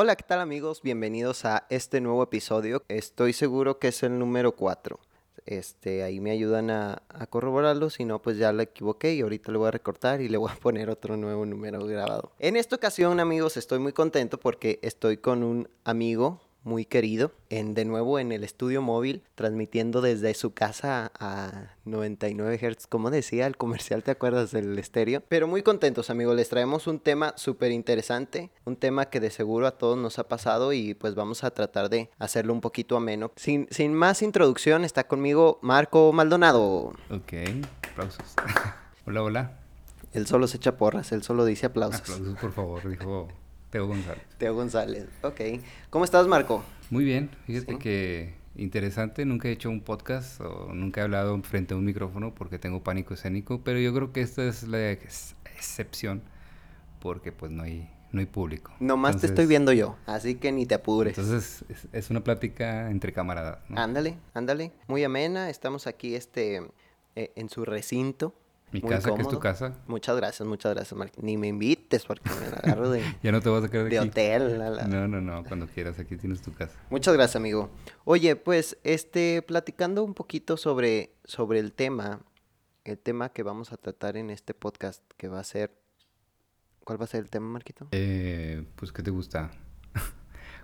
Hola, ¿qué tal amigos? Bienvenidos a este nuevo episodio. Estoy seguro que es el número 4. Este, ahí me ayudan a, a corroborarlo, si no, pues ya lo equivoqué y ahorita le voy a recortar y le voy a poner otro nuevo número grabado. En esta ocasión, amigos, estoy muy contento porque estoy con un amigo muy querido, en, de nuevo en el estudio móvil, transmitiendo desde su casa a 99 Hz, como decía el comercial, ¿te acuerdas del estéreo? Pero muy contentos amigos, les traemos un tema súper interesante, un tema que de seguro a todos nos ha pasado y pues vamos a tratar de hacerlo un poquito ameno. Sin, sin más introducción, está conmigo Marco Maldonado. Ok, aplausos. hola, hola. Él solo se echa porras, él solo dice aplausos. Aplausos, por favor, dijo Teo González. Teo González, ok. ¿Cómo estás, Marco? Muy bien, fíjate que interesante, nunca he hecho un podcast o nunca he hablado frente a un micrófono porque tengo pánico escénico, pero yo creo que esta es la excepción porque pues no hay, no hay público. Nomás te estoy viendo yo, así que ni te apures. Entonces es, una plática entre camaradas. Ándale, ándale, muy amena, estamos aquí este, eh, en su recinto mi casa, que es tu casa. Muchas gracias, muchas gracias, Mark. Ni me invites porque me agarro de... ya no te vas a quedar de hotel. No, no, no. Cuando quieras, aquí tienes tu casa. Muchas gracias, amigo. Oye, pues, este, platicando un poquito sobre, sobre el tema, el tema que vamos a tratar en este podcast, que va a ser... ¿Cuál va a ser el tema, Marquito? Eh, pues, ¿qué te gusta?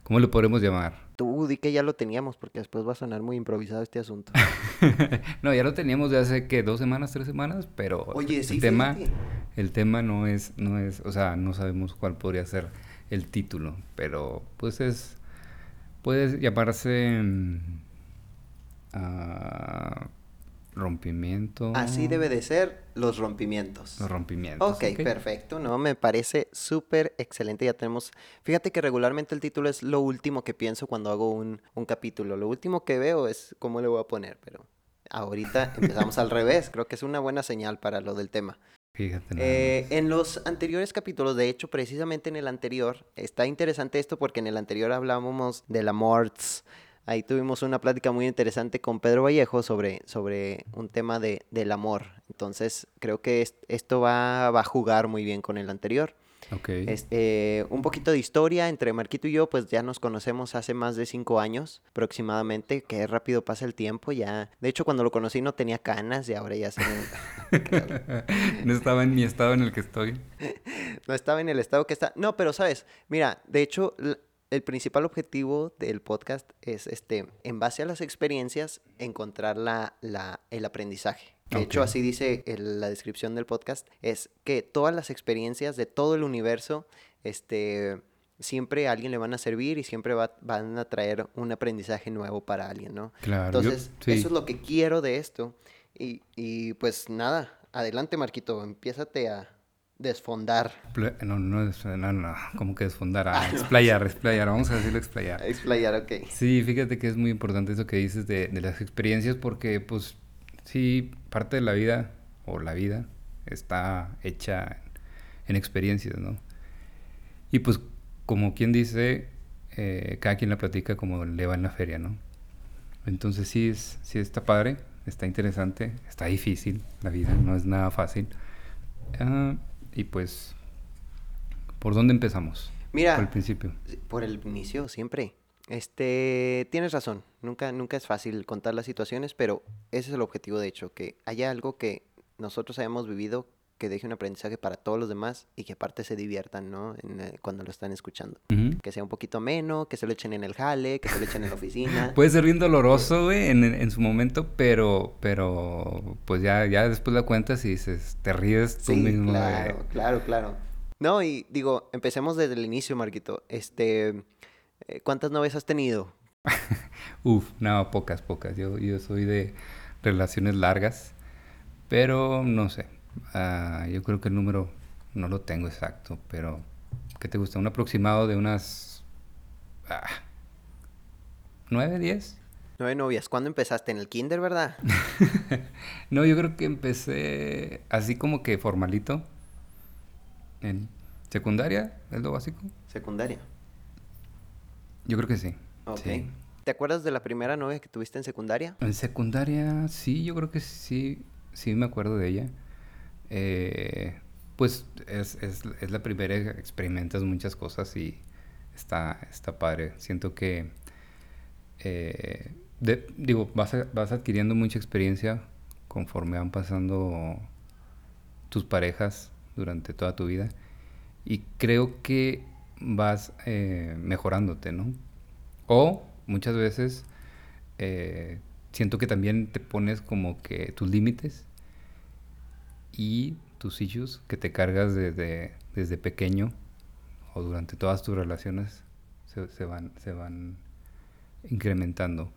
¿Cómo lo podremos llamar? Tú di que ya lo teníamos, porque después va a sonar muy improvisado este asunto. no, ya lo teníamos de hace que dos semanas, tres semanas, pero Oye, sí, el tema, el tema no es, no es, o sea, no sabemos cuál podría ser el título, pero pues es, puede llamarse uh, rompimiento. Así debe de ser los rompimientos. Los rompimientos. Ok, perfecto, ¿no? Me parece súper excelente. Ya tenemos, fíjate que regularmente el título es lo último que pienso cuando hago un, un capítulo. Lo último que veo es cómo le voy a poner, pero ahorita empezamos al revés. Creo que es una buena señal para lo del tema. Fíjate. Eh, en los anteriores capítulos, de hecho, precisamente en el anterior, está interesante esto porque en el anterior hablábamos de la morts, Ahí tuvimos una plática muy interesante con Pedro Vallejo sobre, sobre un tema de, del amor. Entonces, creo que esto va, va, a jugar muy bien con el anterior. Ok. Este, un poquito de historia entre Marquito y yo, pues ya nos conocemos hace más de cinco años aproximadamente. Qué rápido pasa el tiempo. Ya, de hecho, cuando lo conocí no tenía canas y ahora ya se no estaba en mi estado en el que estoy. no estaba en el estado que está. No, pero sabes, mira, de hecho el principal objetivo del podcast es, este, en base a las experiencias, encontrar la, la, el aprendizaje. De hecho, así dice la descripción del podcast, es que todas las experiencias de todo el universo, este, siempre a alguien le van a servir y siempre van a traer un aprendizaje nuevo para alguien, ¿no? Claro. Entonces, eso es lo que quiero de esto. Y, y pues nada, adelante Marquito, empiézate a, Desfondar. No, no, no, no, como que desfondar, ah, explayar, explayar, vamos a decirlo explayar. Explayar, ok. Sí, fíjate que es muy importante eso que dices de, de las experiencias porque, pues, sí, parte de la vida, o la vida, está hecha en experiencias, ¿no? Y pues, como quien dice, eh, cada quien la platica como le va en la feria, ¿no? Entonces sí, es, sí está padre, está interesante, está difícil la vida, no es nada fácil. Uh, y pues, ¿por dónde empezamos? Mira, por el principio. Por el inicio, siempre. Este, tienes razón. Nunca, nunca es fácil contar las situaciones, pero ese es el objetivo, de hecho, que haya algo que nosotros hayamos vivido que deje un aprendizaje para todos los demás y que aparte se diviertan, ¿no? Eh, cuando lo están escuchando. Que sea un poquito menos, que se lo echen en el jale, que se lo echen en la oficina. Puede ser bien doloroso, güey, en, en, su momento, pero, pero, pues ya, ya después la cuentas y dices, te ríes tú mismo. Claro, claro, claro. No, y digo, empecemos desde el inicio, Marquito. Este, eh, ¿cuántas novias has tenido? Uf, no, pocas, pocas. Yo, yo soy de relaciones largas, pero no sé, Ah, yo creo que el número no lo tengo exacto, pero ¿qué te gusta? Un aproximado de unas ah, nueve, diez. Nueve novias. ¿Cuándo empezaste? ¿En el kinder, verdad? no, yo creo que empecé así como que formalito. En secundaria, es lo básico. Secundaria. Yo creo que sí. Ok. ¿Te acuerdas de la primera novia que tuviste en secundaria? En secundaria, sí, yo creo que sí, sí me acuerdo de ella. Eh, pues es, es, la primera, experimentas muchas cosas y está, está padre. Siento que, eh, digo, vas, vas adquiriendo mucha experiencia conforme van pasando tus parejas durante toda tu vida y creo que vas eh, mejorándote, ¿no? O muchas veces siento que también te pones como que tus límites y tus issues que te cargas desde, desde pequeño o durante todas tus relaciones se, van, se van incrementando.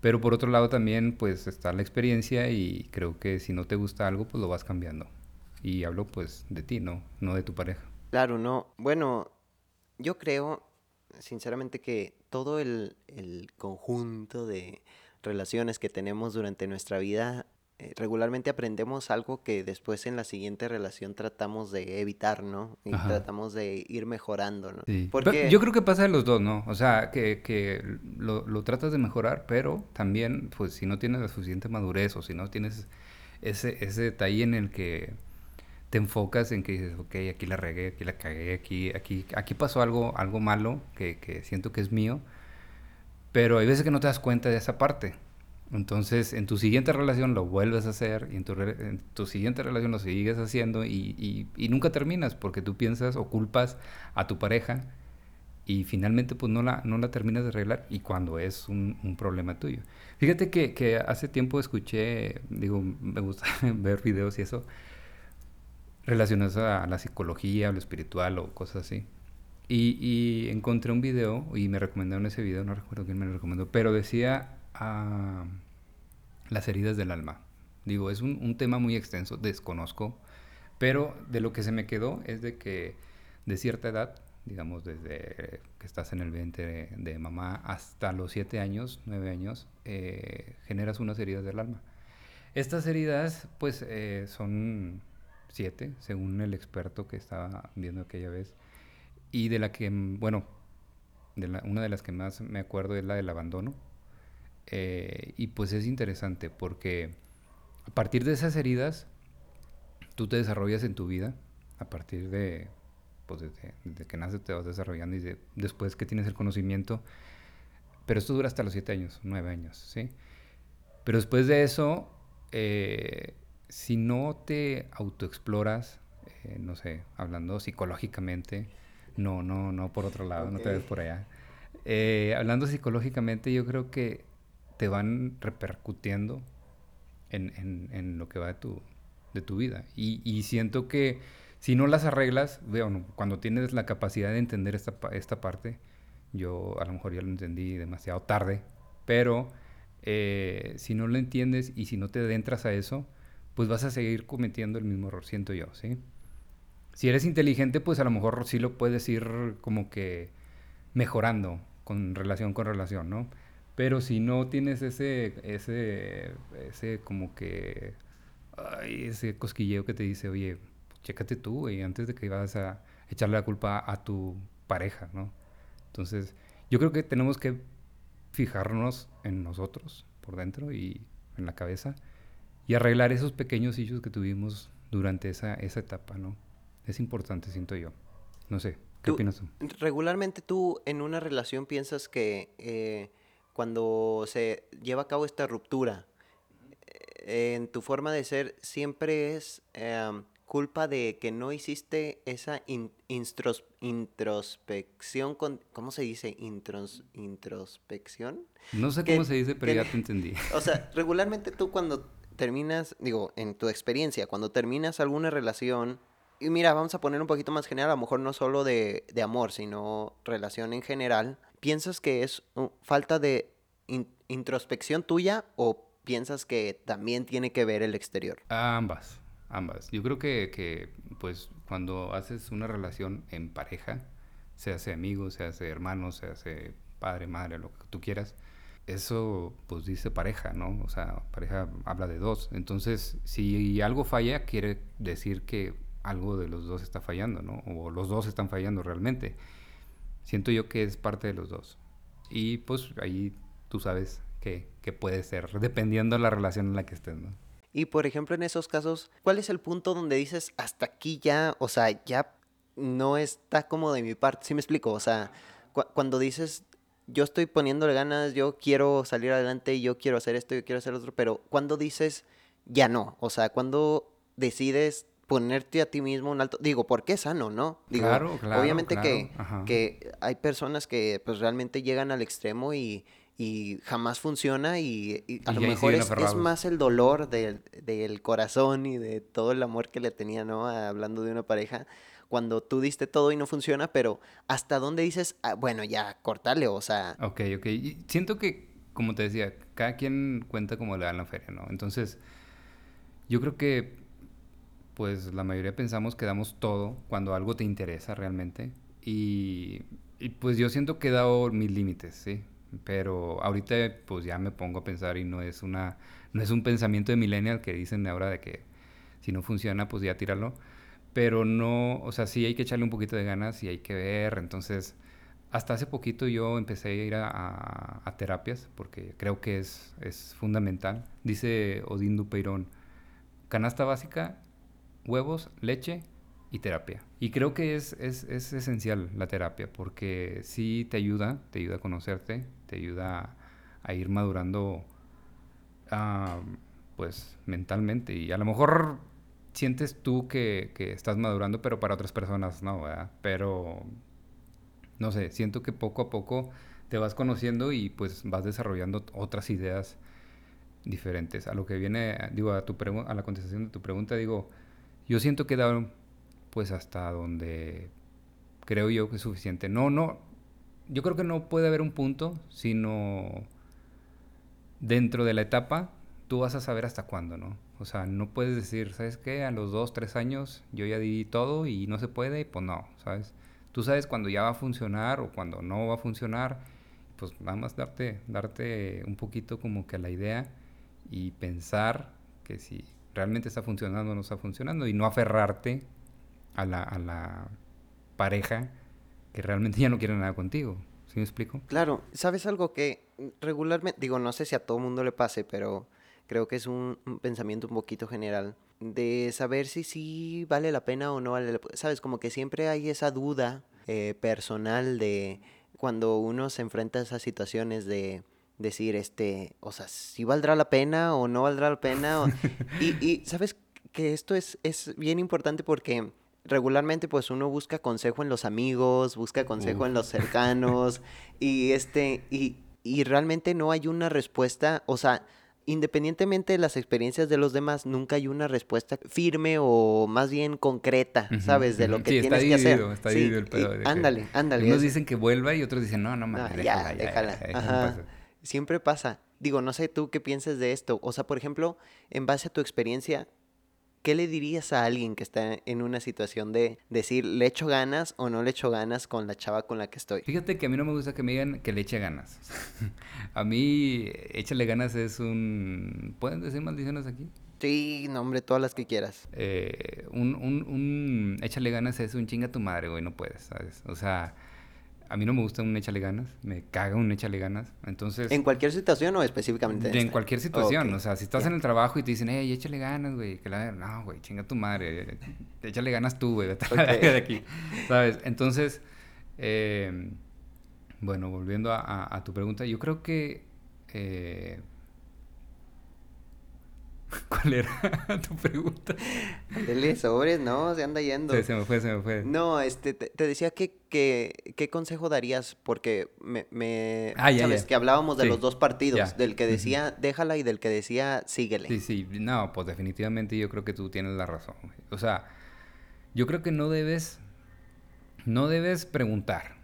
Pero por otro lado también pues está la experiencia y creo que si no te gusta algo pues lo vas cambiando. Y hablo pues de ti, ¿no? No de tu pareja. Claro, no. Bueno, yo creo sinceramente que todo el, el conjunto de relaciones que tenemos durante nuestra vida regularmente aprendemos algo que después en la siguiente relación tratamos de evitar, ¿no? Y tratamos de ir mejorando, ¿no? Porque... yo creo que pasa de los dos, ¿no? O sea, que, que lo, lo, tratas de mejorar, pero también, pues, si no tienes la suficiente madurez o si no tienes ese, ese detalle en el que te enfocas en que dices, ok, aquí la regué, aquí la cagué, aquí, aquí, aquí pasó algo, algo malo que, que siento que es mío, pero hay veces que no te das cuenta de esa parte. Entonces, en tu siguiente relación lo vuelves a hacer y en tu, en tu siguiente relación lo sigues haciendo y, y, nunca terminas porque tú piensas o culpas a tu pareja y finalmente pues no la, no la terminas de arreglar y cuando es un, un problema tuyo. Fíjate que, que, hace tiempo escuché, digo, me gusta ver videos y eso, relacionados a la psicología, a lo espiritual o cosas así. Y, y encontré un video y me recomendaron ese video, no recuerdo quién me lo recomendó, pero decía a las heridas del alma. Digo, es un, tema muy extenso, desconozco, pero de lo que se me quedó es de que de cierta edad, digamos desde que estás en el vientre de, mamá hasta los 7 años, 9 años, eh, generas unas heridas del alma. Estas heridas, pues, eh, son siete, según el experto que estaba viendo aquella vez, y de la que, bueno, de una de las que más me acuerdo es la del abandono, eh, y pues es interesante porque a partir de esas heridas, tú te desarrollas en tu vida, a partir de, pues desde, que naces te vas desarrollando y después que tienes el conocimiento, pero esto dura hasta los siete años, nueve años, ¿sí? Pero después de eso, eh, si no te autoexploras, eh, no sé, hablando psicológicamente, no, no, no por otro lado, no te ves por allá. hablando psicológicamente, yo creo que te van repercutiendo en, en, lo que va de tu, de tu vida. Y, y, siento que si no las arreglas, veo, cuando tienes la capacidad de entender esta, esta parte, yo a lo mejor ya lo entendí demasiado tarde, pero eh, si no lo entiendes y si no te adentras a eso, pues vas a seguir cometiendo el mismo error, siento yo, ¿sí? Si eres inteligente, pues a lo mejor sí lo puedes ir como que mejorando con relación con relación, ¿no? Pero si no tienes ese, ese, ese como que, ay, ese cosquilleo que te dice, oye, chécate tú, y antes de que vas a echarle la culpa a tu pareja, ¿no? Entonces, yo creo que tenemos que fijarnos en nosotros por dentro y en la cabeza y arreglar esos pequeños issues que tuvimos durante esa, esa etapa, ¿no? Es importante, siento yo. No sé, ¿qué opinas tú? Regularmente tú en una relación piensas que eh, cuando se lleva a cabo esta ruptura, eh, en tu forma de ser siempre es em, culpa de que no hiciste esa introspección con, ¿cómo se dice? introspección. No sé cómo se dice, pero ya te entendí. O sea, regularmente tú cuando terminas, digo, en tu experiencia, cuando terminas alguna relación, y mira, vamos a poner un poquito más general, a lo mejor no solo de, de amor, sino relación en general, ¿piensas que es falta de introspección tuya o piensas que también tiene que ver el exterior? Ambas, ambas. Yo creo que, que pues cuando haces una relación en pareja, se hace amigo, se hace hermano, se hace padre, madre, lo que tú quieras, eso pues dice pareja, ¿no? O sea, pareja habla de dos. Entonces, si algo falla, quiere decir que algo de los dos está fallando, ¿no? O los dos están fallando realmente siento yo que es parte de los dos. Y pues ahí tú sabes que, puede ser, dependiendo de la relación en la que estés. Y por ejemplo, en esos casos, ¿cuál es el punto donde dices hasta aquí ya, o sea, ya no está como de mi parte? ¿Sí me explico? O sea, cuando dices, yo estoy poniéndole ganas, yo quiero salir adelante, yo quiero hacer esto, yo quiero hacer otro, pero cuando dices, ya no, o sea, cuando decides ponerte a ti mismo un alto, digo, porque es sano, ¿no? Digo, claro, claro. Obviamente claro, que, ajá. que hay personas que pues realmente llegan al extremo y, y jamás funciona y, y a Y lo mejor es, más el dolor del, del corazón y de todo el amor que le tenía, ¿no? Hablando de una pareja, cuando tú diste todo y no funciona, pero ¿hasta dónde dices, "Ah, bueno, ya, cortale, o sea, Ok, ok. Y siento que, como te decía, cada quien cuenta como le da en la feria, ¿no? Entonces, yo creo que, pues, la mayoría pensamos que damos todo cuando algo te interesa realmente. Y, pues yo siento que he dado mis límites, ¿sí? Pero ahorita, pues, ya me pongo a pensar y no es una... No es un pensamiento de millennial que dicen ahora de que si no funciona, pues ya tíralo. Pero no, o sea, sí hay que echarle un poquito de ganas y hay que ver. Entonces, hasta hace poquito yo empecé a ir a terapias porque creo que es, es fundamental. Dice Odín Dupeirón, canasta básica, huevos, leche y terapia. Y creo que es, es, es esencial la terapia porque sí te ayuda, te ayuda a conocerte, te ayuda a ir madurando pues mentalmente. Y a lo mejor sientes tú que, que estás madurando, pero para otras personas no, ¿verdad? Pero no sé, siento que poco a poco te vas conociendo y pues vas desarrollando otras ideas diferentes. A lo que viene, digo, a, tu a la contestación de tu pregunta, digo, yo siento que dado pues hasta donde creo yo que es suficiente. No, no, yo creo que no puede haber un punto, sino dentro de la etapa tú vas a saber hasta cuándo, ¿no? O sea, no puedes decir, ¿sabes qué? A los dos, tres años yo ya di todo y no se puede, pues no, ¿sabes? Tú sabes cuándo ya va a funcionar o cuando no va a funcionar, pues nada más darte, darte un poquito como que la idea y pensar que si realmente está funcionando o no está funcionando y no aferrarte a la, a la pareja que realmente ya no quiere nada contigo. ¿Sí me explico? Claro, ¿sabes algo que regularmente, digo, no sé si a todo mundo le pase, pero creo que es un, pensamiento un poquito general de saber si sí vale la pena o no vale la pena. Sabes, como que siempre hay esa duda eh, personal de cuando uno se enfrenta a esas situaciones de decir, este, o sea, si valdrá la pena o no valdrá la pena. o- y, y sabes que esto es, es bien importante porque regularmente pues uno busca consejo en los amigos, busca consejo en los cercanos y este y, y realmente no hay una respuesta, o sea, independientemente de las experiencias de los demás, nunca hay una respuesta firme o más bien concreta, ¿sabes? De lo que Sí, tienes que hacer. Está Sí, dividido el pedo. ándale, ándale. Unos dicen que vuelva y otros dicen, no, no mames, Ah, déjala, ya, déjala. ya, ya, no Ajá. Pasa". Siempre pasa. Digo, no sé tú qué piensas de esto. O sea, por ejemplo, en base a tu experiencia, ¿qué le dirías a alguien que está en una situación de decir, le echo ganas o no le echo ganas con la chava con la que estoy? Fíjate que a mí no me gusta que me digan que le eche ganas. a mí, échale ganas es un... ¿Pueden decir maldiciones aquí? Sí, nombre, todas las que quieras. Eh, un, un, un échale ganas es un chinga tu madre, güey, no puedes, ¿sabes? O sea, a mí no me gusta un échale ganas, me caga un échale ganas. Entonces, ¿En cualquier situación o específicamente en esta? cualquier situación, o sea, si estás en el trabajo y te dicen, hey, échale ganas, güey, que la... No, güey, chinga tu madre, échale ganas tú, güey, vete de aquí, ¿sabes? Entonces, eh, bueno, volviendo a, a- a tu pregunta, yo creo que... eh, ¿Cuál era tu pregunta? Dele sobres, no, se anda yendo. Se, se me fue, se me fue. No, este, te, te decía que, que, ¿qué consejo darías? Porque me, me Ah, ya, sabes, ya. que hablábamos de Sí, los dos partidos, ya. del que decía déjala y del que decía síguele. Sí, sí, no, pues definitivamente yo creo que tú tienes la razón. O sea, yo creo que no debes, no debes preguntar.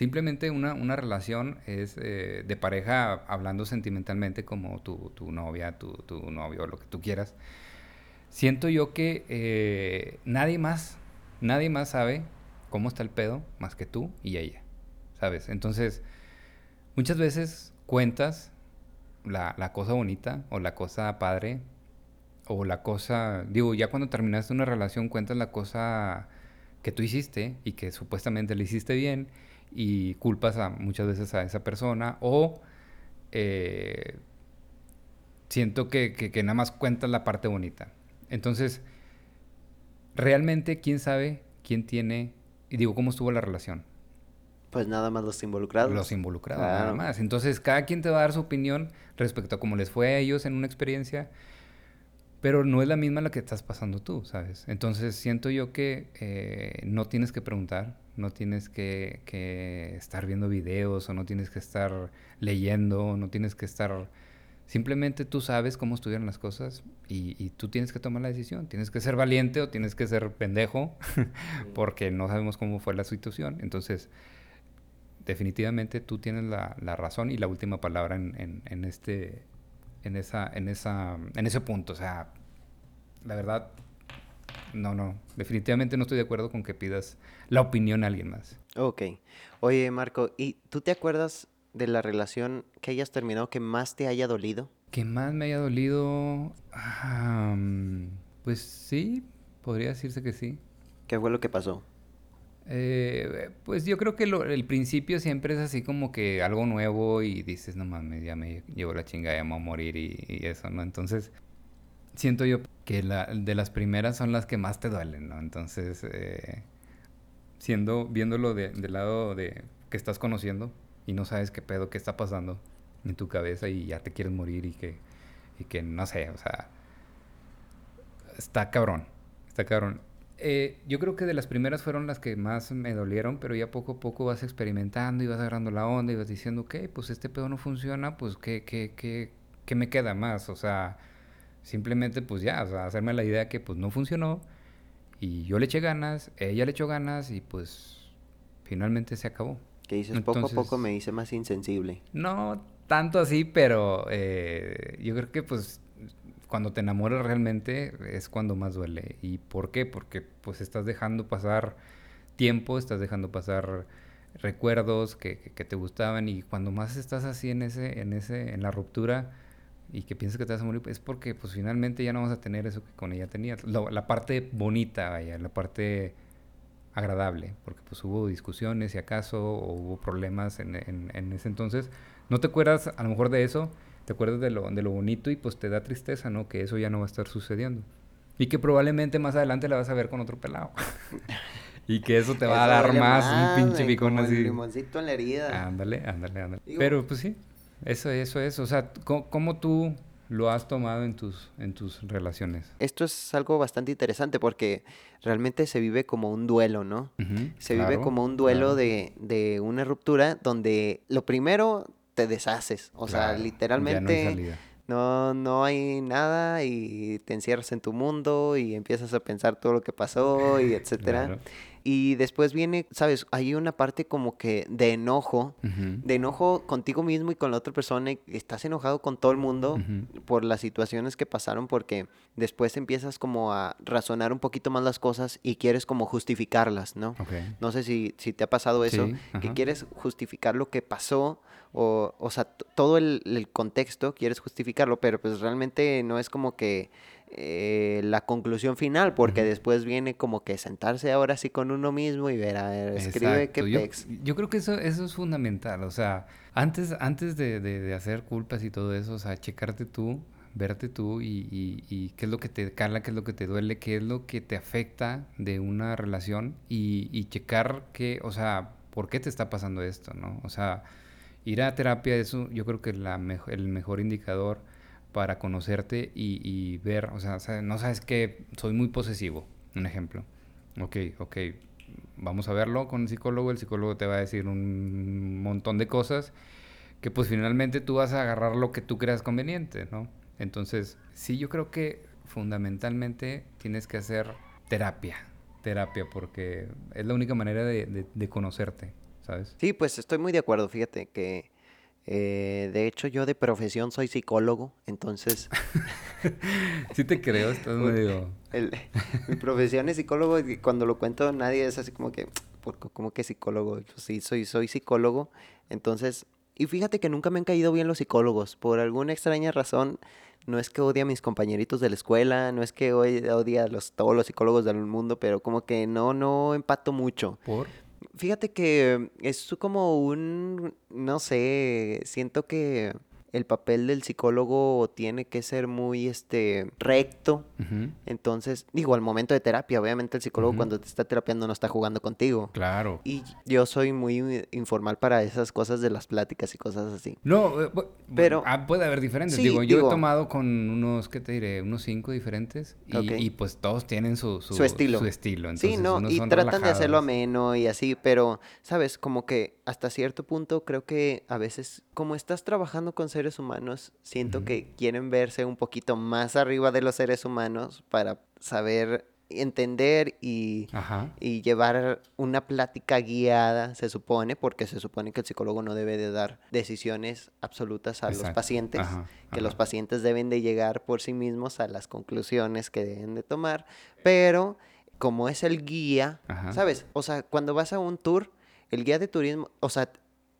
Simplemente una, una relación es eh, de pareja hablando sentimentalmente como tu, tu novia, tu, tu novio, lo que tú quieras. Siento yo que eh, nadie más, nadie más sabe cómo está el pedo más que tú y ella, ¿sabes? Entonces, muchas veces cuentas la, la cosa bonita o la cosa padre o la cosa, digo, ya cuando terminaste una relación cuentas la cosa que tú hiciste y que supuestamente le hiciste bien y culpas a, muchas veces a esa persona o eh, siento que, que, que nada más cuentas la parte bonita. Entonces, realmente, ¿quién sabe quién tiene, y digo, cómo estuvo la relación? Pues nada más los involucrados. Los involucrados, nada más. Entonces, cada quien te va a dar su opinión respecto a cómo les fue a ellos en una experiencia, pero no es la misma la que estás pasando tú, ¿sabes? Entonces, siento yo que eh, no tienes que preguntar, no tienes que, que, estar viendo videos o no tienes que estar leyendo, no tienes que estar... Simplemente tú sabes cómo estudian las cosas y, y, tú tienes que tomar la decisión. Tienes que ser valiente o tienes que ser pendejo porque no sabemos cómo fue la situación. Entonces, definitivamente tú tienes la, la, razón y la última palabra en, en, en, este, en, esa, en, esa, en ese punto. O sea, la verdad, no, no, definitivamente no estoy de acuerdo con que pidas la opinión a alguien más. Ok. Oye, Marco, ¿y tú te acuerdas de la relación que hayas terminado que más te haya dolido? Que más me haya dolido... Um, pues sí, podría decirse que sí. ¿Qué fue lo que pasó? Eh, pues yo creo que lo, el principio siempre es así como que algo nuevo y dices, no mames, ya me llevo la chingada, ya me voy a morir y, y, eso, ¿no? Entonces, siento yo que la, de las primeras son las que más te duelen, ¿no? Entonces, eh, siendo, viéndolo de, del lado de que estás conociendo y no sabes qué pedo, qué está pasando en tu cabeza y ya te quieres morir y que, y que no sé, o sea, está cabrón, está cabrón. Eh, yo creo que de las primeras fueron las que más me dolieron, pero ya poco a poco vas experimentando y vas agarrando la onda y vas diciendo, ok, pues este pedo no funciona, pues ¿qué, qué, qué, qué me queda más? O sea, simplemente pues ya, o sea, hacerme la idea que pues no funcionó y yo le eché ganas, ella le echó ganas y pues finalmente se acabó. Que dices, Entonces, poco a poco me hice más insensible. No tanto así, pero eh, yo creo que pues cuando te enamoras realmente es cuando más duele. ¿Y por qué? Porque pues estás dejando pasar tiempo, estás dejando pasar recuerdos que, que, que, te gustaban y cuando más estás así en ese, en ese, en la ruptura y que piensas que te vas a morir, es porque pues finalmente ya no vas a tener eso que con ella tenías. La parte bonita, vaya, la parte agradable, porque pues hubo discusiones si acaso, o hubo problemas en, en, en ese entonces. No te acuerdas a lo mejor de eso, te acuerdas de lo, de lo bonito y pues te da tristeza, ¿no? Que eso ya no va a estar sucediendo. Y que probablemente más adelante la vas a ver con otro pelado. y que eso te va eso a dar más, más un pinche picón así. El limoncito en la herida. Ándale, ándale, ándale. Digo, Pero pues sí, eso, eso es. O sea, ¿cómo, cómo tú lo has tomado en tus, en tus relaciones? Esto es algo bastante interesante porque realmente se vive como un duelo, ¿no? Uh -huh, se claro, vive como un duelo claro. de, de una ruptura donde lo primero te deshaces. O claro, sea, literalmente no, no, no, hay nada y te encierras en tu mundo y empiezas a pensar todo lo que pasó y etcétera. Claro. Y después viene, sabes, hay una parte como que de enojo, uh -huh. de enojo contigo mismo y con la otra persona. Y estás enojado con todo el mundo uh -huh. por las situaciones que pasaron porque después empiezas como a razonar un poquito más las cosas y quieres como justificarlas, ¿no? Okay. No sé si, si te ha pasado eso, sí, que quieres justificar lo que pasó o, o sea, todo el, el, contexto quieres justificarlo, pero pues realmente no es como que eh, la conclusión final, porque uh -huh. después viene como que sentarse ahora sí con uno mismo y ver, a ver, escribe qué yo, pex. Yo creo que eso, eso es fundamental, o sea, antes, antes de, de, de hacer culpas y todo eso, o sea, checarte tú, verte tú y, y, y, qué es lo que te cala, qué es lo que te duele, qué es lo que te afecta de una relación y, y checar que, o sea, por qué te está pasando esto, ¿no? O sea, ir a terapia es yo creo que la me el mejor indicador para conocerte y, y ver, o sea, no sabes que soy muy posesivo, un ejemplo. Ok, ok, vamos a verlo con el psicólogo, el psicólogo te va a decir un montón de cosas que pues finalmente tú vas a agarrar lo que tú creas conveniente, ¿no? Entonces, sí, yo creo que fundamentalmente tienes que hacer terapia, terapia, porque es la única manera de, de, de conocerte, ¿sabes? Sí, pues estoy muy de acuerdo, fíjate que eh, de hecho, yo de profesión soy psicólogo, entonces... sí te creo, estás medio... El, mi profesión es psicólogo y cuando lo cuento nadie es así como que, como que psicólogo? Pues sí, soy, soy psicólogo, entonces... Y fíjate que nunca me han caído bien los psicólogos, por alguna extraña razón, no es que odie a mis compañeritos de la escuela, no es que odie a los, todos los psicólogos del mundo, pero como que no, no empato mucho. ¿Por? Fíjate que es como un, no sé, siento que el papel del psicólogo tiene que ser muy este recto. Entonces, digo, al momento de terapia, obviamente el psicólogo cuando te está terapiando no está jugando contigo. Claro. Y yo soy muy informal para esas cosas de las pláticas y cosas así. No, eh, Pero- ah, puede haber diferentes. Sí, digo, yo digo- he tomado con unos, ¿qué te diré? Unos cinco diferentes. Y, pues todos tienen su, su, Su estilo. su estilo. Sí, Entonces, no, unos y tratan de hacerlo ameno y así, pero, sabes, como que hasta cierto punto creo que a veces, como estás trabajando con seres humanos, siento que quieren verse un poquito más arriba de los seres humanos para saber entender y, llevar una plática guiada, se supone, porque se supone que el psicólogo no debe de dar decisiones absolutas a los pacientes, Ajá, que los pacientes deben de llegar por sí mismos a las conclusiones que deben de tomar, pero como es el guía, Ajá. ¿sabes? O sea, cuando vas a un tour, el guía de turismo, o sea,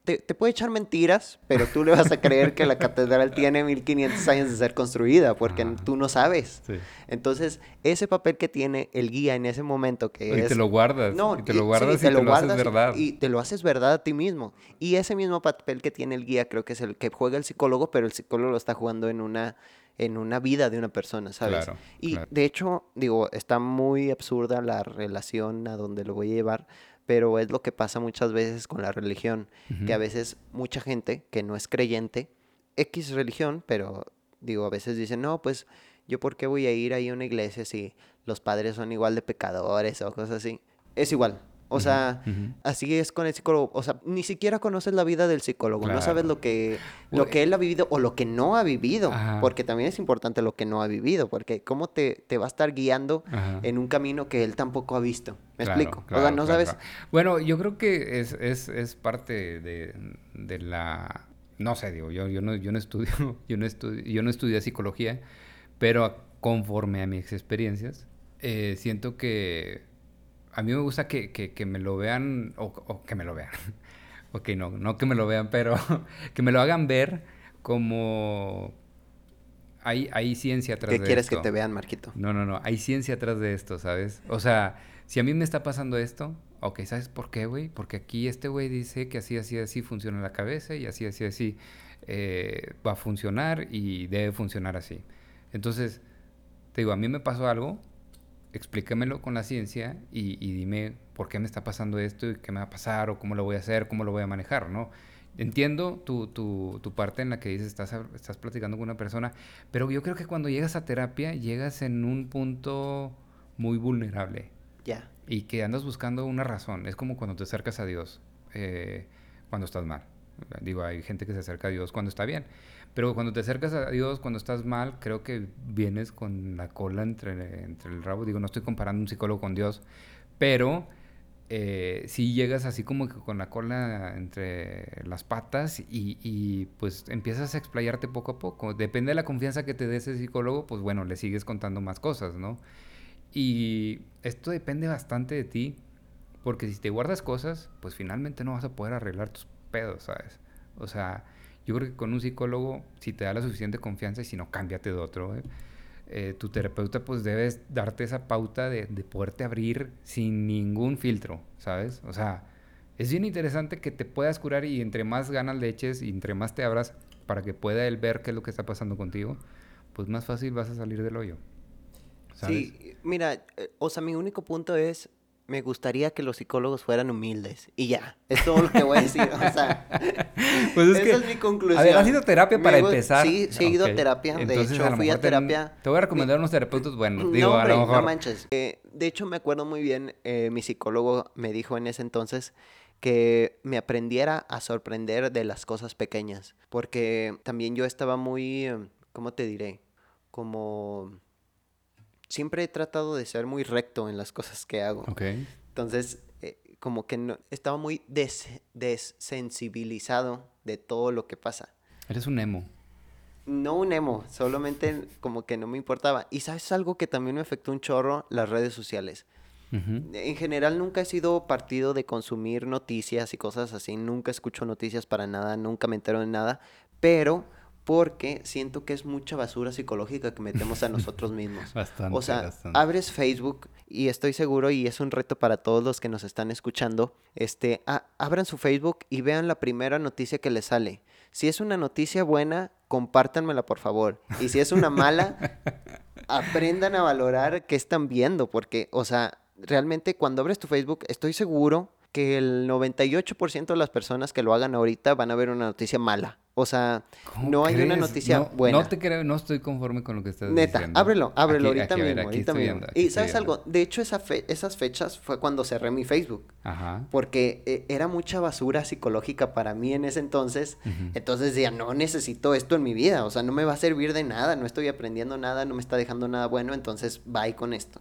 te, te puede echar mentiras, pero tú le vas a creer que la catedral tiene 1500 años de ser construida, porque Ajá. tú no sabes. Sí. Entonces, ese papel que tiene el guía en ese momento que Y es... te lo guardas. No, y te lo guardas sí, y te lo, guardas haces y- verdad. Y, te lo haces verdad a ti mismo. Y ese mismo papel que tiene el guía creo que es el que juega el psicólogo, pero el psicólogo lo está jugando en una en una vida de una persona, ¿sabes? Claro, y claro. de hecho, digo, está muy absurda la relación a donde lo voy a llevar, pero es lo que pasa muchas veces con la religión, que a veces mucha gente que no es creyente, X religión, pero digo, a veces dicen, no, pues yo por qué voy a ir ahí a una iglesia si los padres son igual de pecadores o cosas así. Es igual. O sea, así es con el psicólogo. O sea, ni siquiera conoces la vida del psicólogo. No sabes lo que, lo que él ha vivido o lo que no ha vivido. Ajá. Porque también es importante lo que no ha vivido. Porque cómo te, te va a estar guiando Ajá. en un camino que él tampoco ha visto. ¿Me Claro, explico? o sea, no sabes... Bueno, yo creo que es, es, es parte de, de la... No sé, digo, yo, yo, no, yo no estudio, yo no estudio, yo no estudié psicología, pero conforme a mis experiencias, eh, siento que a mí me gusta que, que, que me lo vean, o, o que me lo vean. ok, no, no que me lo vean, pero que me lo hagan ver como... Hay, hay ciencia atrás ¿Qué de quieres esto. que te vean, Marquito? No, no, no. Hay ciencia atrás de esto, ¿sabes? O sea, si a mí me está pasando esto, ok, ¿sabes por qué, güey? Porque aquí este güey dice que así, así, así funciona la cabeza y así, así, así eh, va a funcionar y debe funcionar así. Entonces, te digo, a mí me pasó algo, explícamelo con la ciencia y, y dime por qué me está pasando esto y qué me va a pasar o cómo lo voy a hacer, cómo lo voy a manejar, ¿no? Entiendo tu, tu, tu parte en la que dices, estás, estás platicando con una persona, pero yo creo que cuando llegas a terapia, llegas en un punto muy vulnerable Ya. y que andas buscando una razón. Es como cuando te acercas a Dios eh, cuando estás mal. Digo, hay gente que se acerca a Dios cuando está bien. Pero cuando te acercas a Dios cuando estás mal, creo que vienes con la cola entre, entre el rabo. Digo, no estoy comparando un psicólogo con Dios, pero eh, sí llegas así como que con la cola entre las patas y, y, pues empiezas a explayarte poco a poco. Depende de la confianza que te dé ese psicólogo, pues bueno, le sigues contando más cosas, ¿no? Y esto depende bastante de ti, porque si te guardas cosas, pues finalmente no vas a poder arreglar tus pedos, ¿sabes? O sea, yo creo que con un psicólogo, si te da la suficiente confianza y si no, cámbiate de otro, ¿eh? Eh, tu terapeuta pues debes darte esa pauta de, de poderte abrir sin ningún filtro, ¿sabes? O sea, es bien interesante que te puedas curar y entre más ganas le eches y entre más te abras para que pueda él ver qué es lo que está pasando contigo, pues más fácil vas a salir del hoyo. ¿sabes? Sí, mira, eh, o sea, mi único punto es, me gustaría que los psicólogos fueran humildes. Y ya, es todo lo que voy a decir. O sea, Pues es esa que- es mi conclusión. A ver, ¿has ido terapia para empezar? Sí, sí he ido Ok. a terapia. De Entonces, hecho, a fui a te- terapia. Te voy a recomendar unos terapeutas buenos. Digo, no, a hombre, no manches. Eh, de hecho, me acuerdo muy bien, eh, mi psicólogo me dijo en ese entonces que me aprendiera a sorprender de las cosas pequeñas. Porque también yo estaba muy, eh, ¿cómo te diré? Como... Siempre he tratado de ser muy recto en las cosas que hago. Ok. Entonces, eh, como que no, estaba muy des- desensibilizado de todo lo que pasa. Eres un emo. No un emo, solamente como que no me importaba. Y sabes algo que también me afectó un chorro, las redes sociales. En general nunca he sido partido de consumir noticias y cosas así, nunca escucho noticias para nada, nunca me entero de nada, pero porque siento que es mucha basura psicológica que metemos a nosotros mismos. Bastante, O sea, bastante. abres Facebook y estoy seguro y es un reto para todos los que nos están escuchando, este, a- abran su Facebook y vean la primera noticia que les sale. si es una noticia buena, compártanmela por favor. Y si es una mala, aprendan a valorar qué están viendo, porque, o sea, realmente cuando abres tu Facebook, estoy seguro que el 98% de las personas que lo hagan ahorita van a ver una noticia mala. O sea, no hay una noticia buena. No te creo, no estoy conforme con lo que estás Neta, diciendo. ábrelo, ábrelo ahorita mismo, ahorita mismo. y ¿sabes algo? De hecho, esa esas fechas fue cuando cerré mi Facebook. Ajá. Porque eh, era mucha basura psicológica para mí en ese entonces. Entonces decía, no necesito esto en mi vida. O sea, no me va a servir de nada, no estoy aprendiendo nada, no me está dejando nada bueno, entonces bye con esto.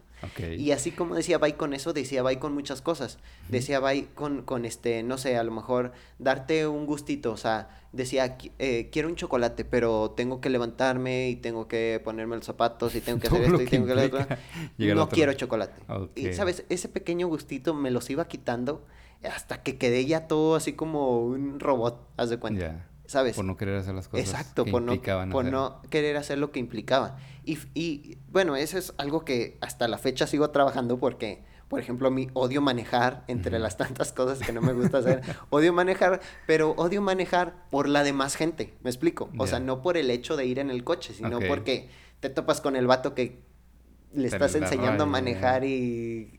Y así como decía bye con eso, decía bye con muchas cosas. Decía bye con, con este, no sé, a lo mejor darte un gustito, o sea decía, eh, quiero un chocolate, pero tengo que levantarme y tengo que ponerme los zapatos y tengo que hacer esto y tengo que No quiero chocolate. Y, ¿sabes? Ese pequeño gustito me los iba quitando hasta que quedé ya todo así como un robot, haz de cuenta. ¿Sabes? Por no querer hacer las cosas Exacto, por, no, por no querer hacer lo que implicaba. Y, y bueno, eso es algo que hasta la fecha sigo trabajando porque por ejemplo, mi odio manejar, entre las tantas cosas que no me gusta hacer, odio manejar, pero odio manejar por la demás gente, ¿me explico? O sea, no por el hecho de ir en el coche, sino porque te topas con el vato que le estás enseñando a manejar y...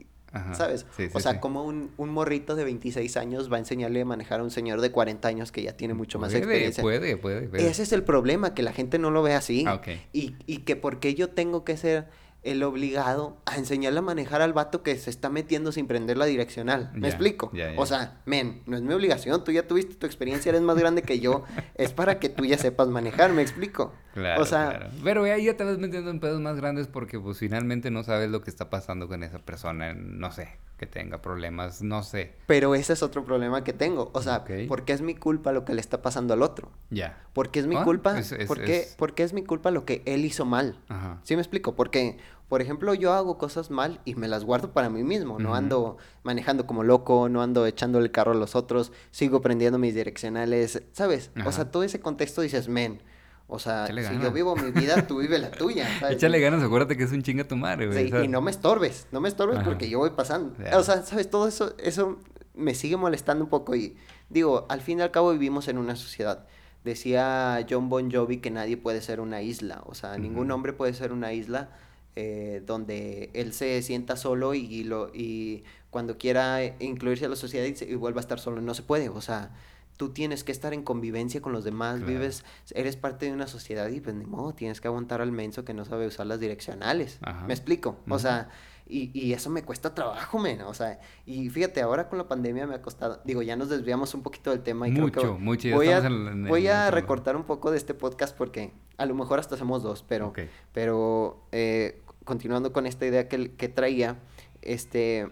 ¿Sabes? o sea, como un, un, morrito de 26 años va a enseñarle a manejar a un señor de 40 años que ya tiene mucho más experiencia. Puede, puede, puede. Ese es el problema, que la gente no lo ve así. Ah, y, y que porque yo tengo que ser el obligado a enseñarle a manejar al vato que se está metiendo sin prender la direccional. ¿Me explico? O sea, men, no es mi obligación, tú ya tuviste tu experiencia, eres más grande que yo, es para que tú ya sepas manejar, ¿me explico? Claro, o sea, Pero ahí ya te vas metiendo en pedos más grandes porque pues finalmente no sabes lo que está pasando con esa persona, no sé, que tenga problemas, no sé. Pero ese es otro problema que tengo, o sea, ¿por qué es mi culpa lo que le está pasando al otro? Ya. ¿Por qué es mi ah, culpa? ¿Por, qué, es... mi culpa lo que él hizo mal? Ajá. ¿Sí me explico? Porque por ejemplo, yo hago cosas mal y me las guardo para mí mismo. No ando manejando como loco, no ando echando el carro a los otros, sigo prendiendo mis direccionales, ¿sabes? O sea, todo ese contexto dices, men, o sea, si yo vivo mi vida, tú vive la tuya. ¿sabes? Échale ganas, acuérdate que es un chinga tu madre, güey. Sí, y no me estorbes, no me estorbes porque yo voy pasando. O sea, ¿sabes? Todo eso, eso me sigue molestando un poco y digo, al fin y al cabo vivimos en una sociedad. Decía John Bon Jovi que nadie puede ser una isla, o sea, ningún hombre puede ser una isla eh, donde él se sienta solo y, lo, y cuando quiera incluirse a la sociedad y, vuelva a estar solo. No se puede, o sea, tú tienes que estar en convivencia con los demás, vives, eres parte de una sociedad y pues ni modo, tienes que aguantar al menso que no sabe usar las direccionales. ¿Me explico? O sea, y, y, eso me cuesta trabajo, men. O sea, y fíjate, ahora con la pandemia me ha costado. Digo, ya nos desviamos un poquito del tema. Y mucho, creo que mucho. Voy, a, voy a recortar un poco de este podcast porque a lo mejor hasta hacemos dos, pero, pero eh, continuando con esta idea que, que traía, este,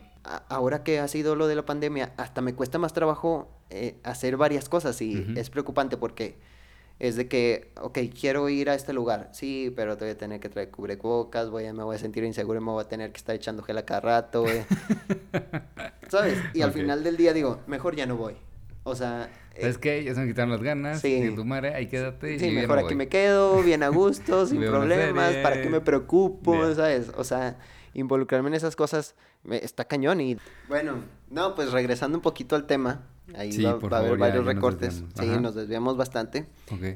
ahora que ha sido lo de la pandemia, hasta me cuesta más trabajo eh, hacer varias cosas y es preocupante porque es de que, ok, quiero ir a este lugar, sí, pero te voy a tener que traer cubrebocas, voy a, me voy a sentir inseguro y me voy a tener que estar echando gel a cada rato, ¿sabes? Y al final del día digo, mejor ya no voy. O sea... Es eh, que ya se me quitaron las ganas, sí. tu madre, ahí quédate. Sí, mejor aquí me quedo, bien a gusto, sin problemas, ¿para qué me preocupo? ¿Sabes? O sea, involucrarme en esas cosas está cañón y... Bueno, no, pues regresando un poquito al tema, Ahí va, a haber varios recortes. sí, nos desviamos bastante.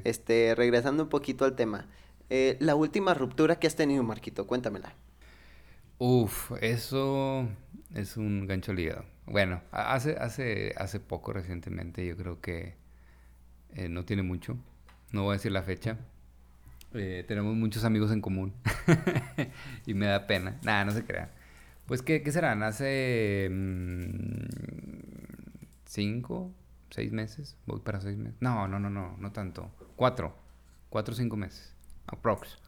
Este, regresando un poquito al tema. Eh, la última ruptura que has tenido, Marquito, cuéntamela. Uf, eso es un gancho ligado. Bueno, hace, hace, hace poco recientemente, yo creo que eh, no tiene mucho. No voy a decir la fecha. Eh, tenemos muchos amigos en común. y me da pena. Nada, no se crea. Pues, ¿qué, qué serán? Hace... Mm, cinco, seis meses. Voy para seis meses. No, no, no, no, no tanto. Cuatro. Cuatro o cinco meses. Aprox.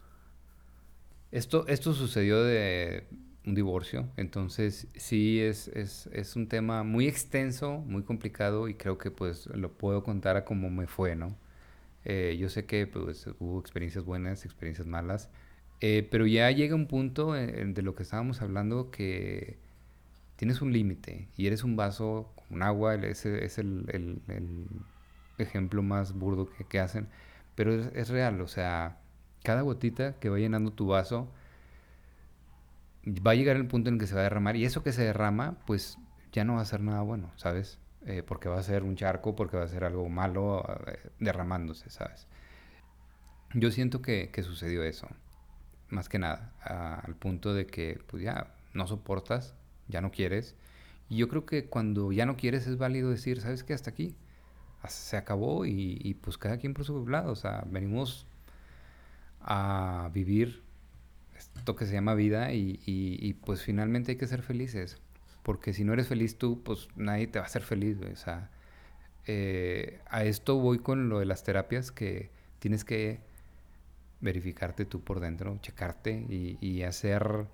Esto, esto sucedió de un divorcio, entonces sí es, es, es, un tema muy extenso, muy complicado y creo que pues lo puedo contar a cómo me fue, ¿no? Eh, yo sé que pues hubo experiencias buenas, experiencias malas, eh, pero ya llega un punto de lo que estábamos hablando que tienes un límite y eres un vaso con agua, ese es el, ejemplo más burdo que, hacen, pero es, real, o sea, cada gotita que va llenando tu vaso va a llegar el punto en que se va a derramar y eso que se derrama, pues ya no va a ser nada bueno, ¿sabes? eh, porque va a ser un charco, porque va a ser algo malo eh, derramándose, ¿sabes? Yo siento que, que sucedió eso, más que nada, al punto de que pues ya no soportas, ya no quieres. Y yo creo que cuando ya no quieres es válido decir, ¿sabes qué? Hasta aquí. Se acabó y, y pues cada quien por su lado. O sea, venimos a vivir esto que se llama vida y, y, pues finalmente hay que ser felices. Porque si no eres feliz tú, pues nadie te va a hacer feliz. O sea, eh, a esto voy con lo de las terapias que tienes que verificarte tú por dentro, checarte y, y hacer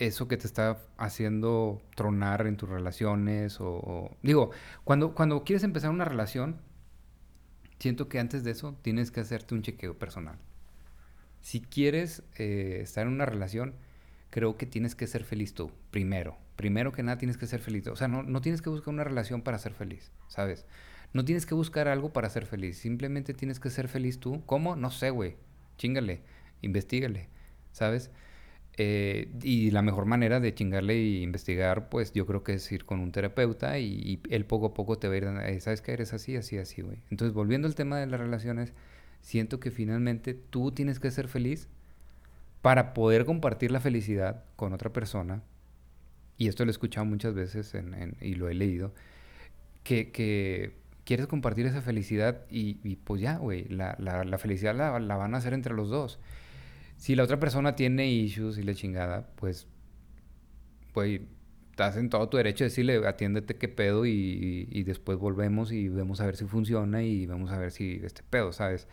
eso que te está haciendo tronar en tus relaciones o, digo, cuando, cuando quieres empezar una relación, siento que antes de eso tienes que hacerte un chequeo personal. Si quieres eh, estar en una relación, creo que tienes que ser feliz tú, primero. Primero que nada tienes que ser feliz. O sea, no, no tienes que buscar una relación para ser feliz, ¿sabes? No tienes que buscar algo para ser feliz. Simplemente tienes que ser feliz tú. ¿Cómo? No sé, güey. Chingale, investigale, ¿sabes? Eh, y la mejor manera de chingarle e investigar, pues yo creo que es ir con un terapeuta y, él poco a poco te va a ir dando, eh, ¿sabes que Eres así, así, así, güey. Entonces, volviendo al tema de las relaciones, siento que finalmente tú tienes que ser feliz para poder compartir la felicidad con otra persona. Y esto lo he escuchado muchas veces y lo he leído, que, quieres compartir esa felicidad y, pues ya, güey, la, felicidad la van a hacer entre los dos si la otra persona tiene issues y le chingada, pues, pues, estás en todo tu derecho de decirle, atiéndete qué pedo y, después volvemos y vemos a ver si funciona y vamos a ver si este pedo, ¿sabes?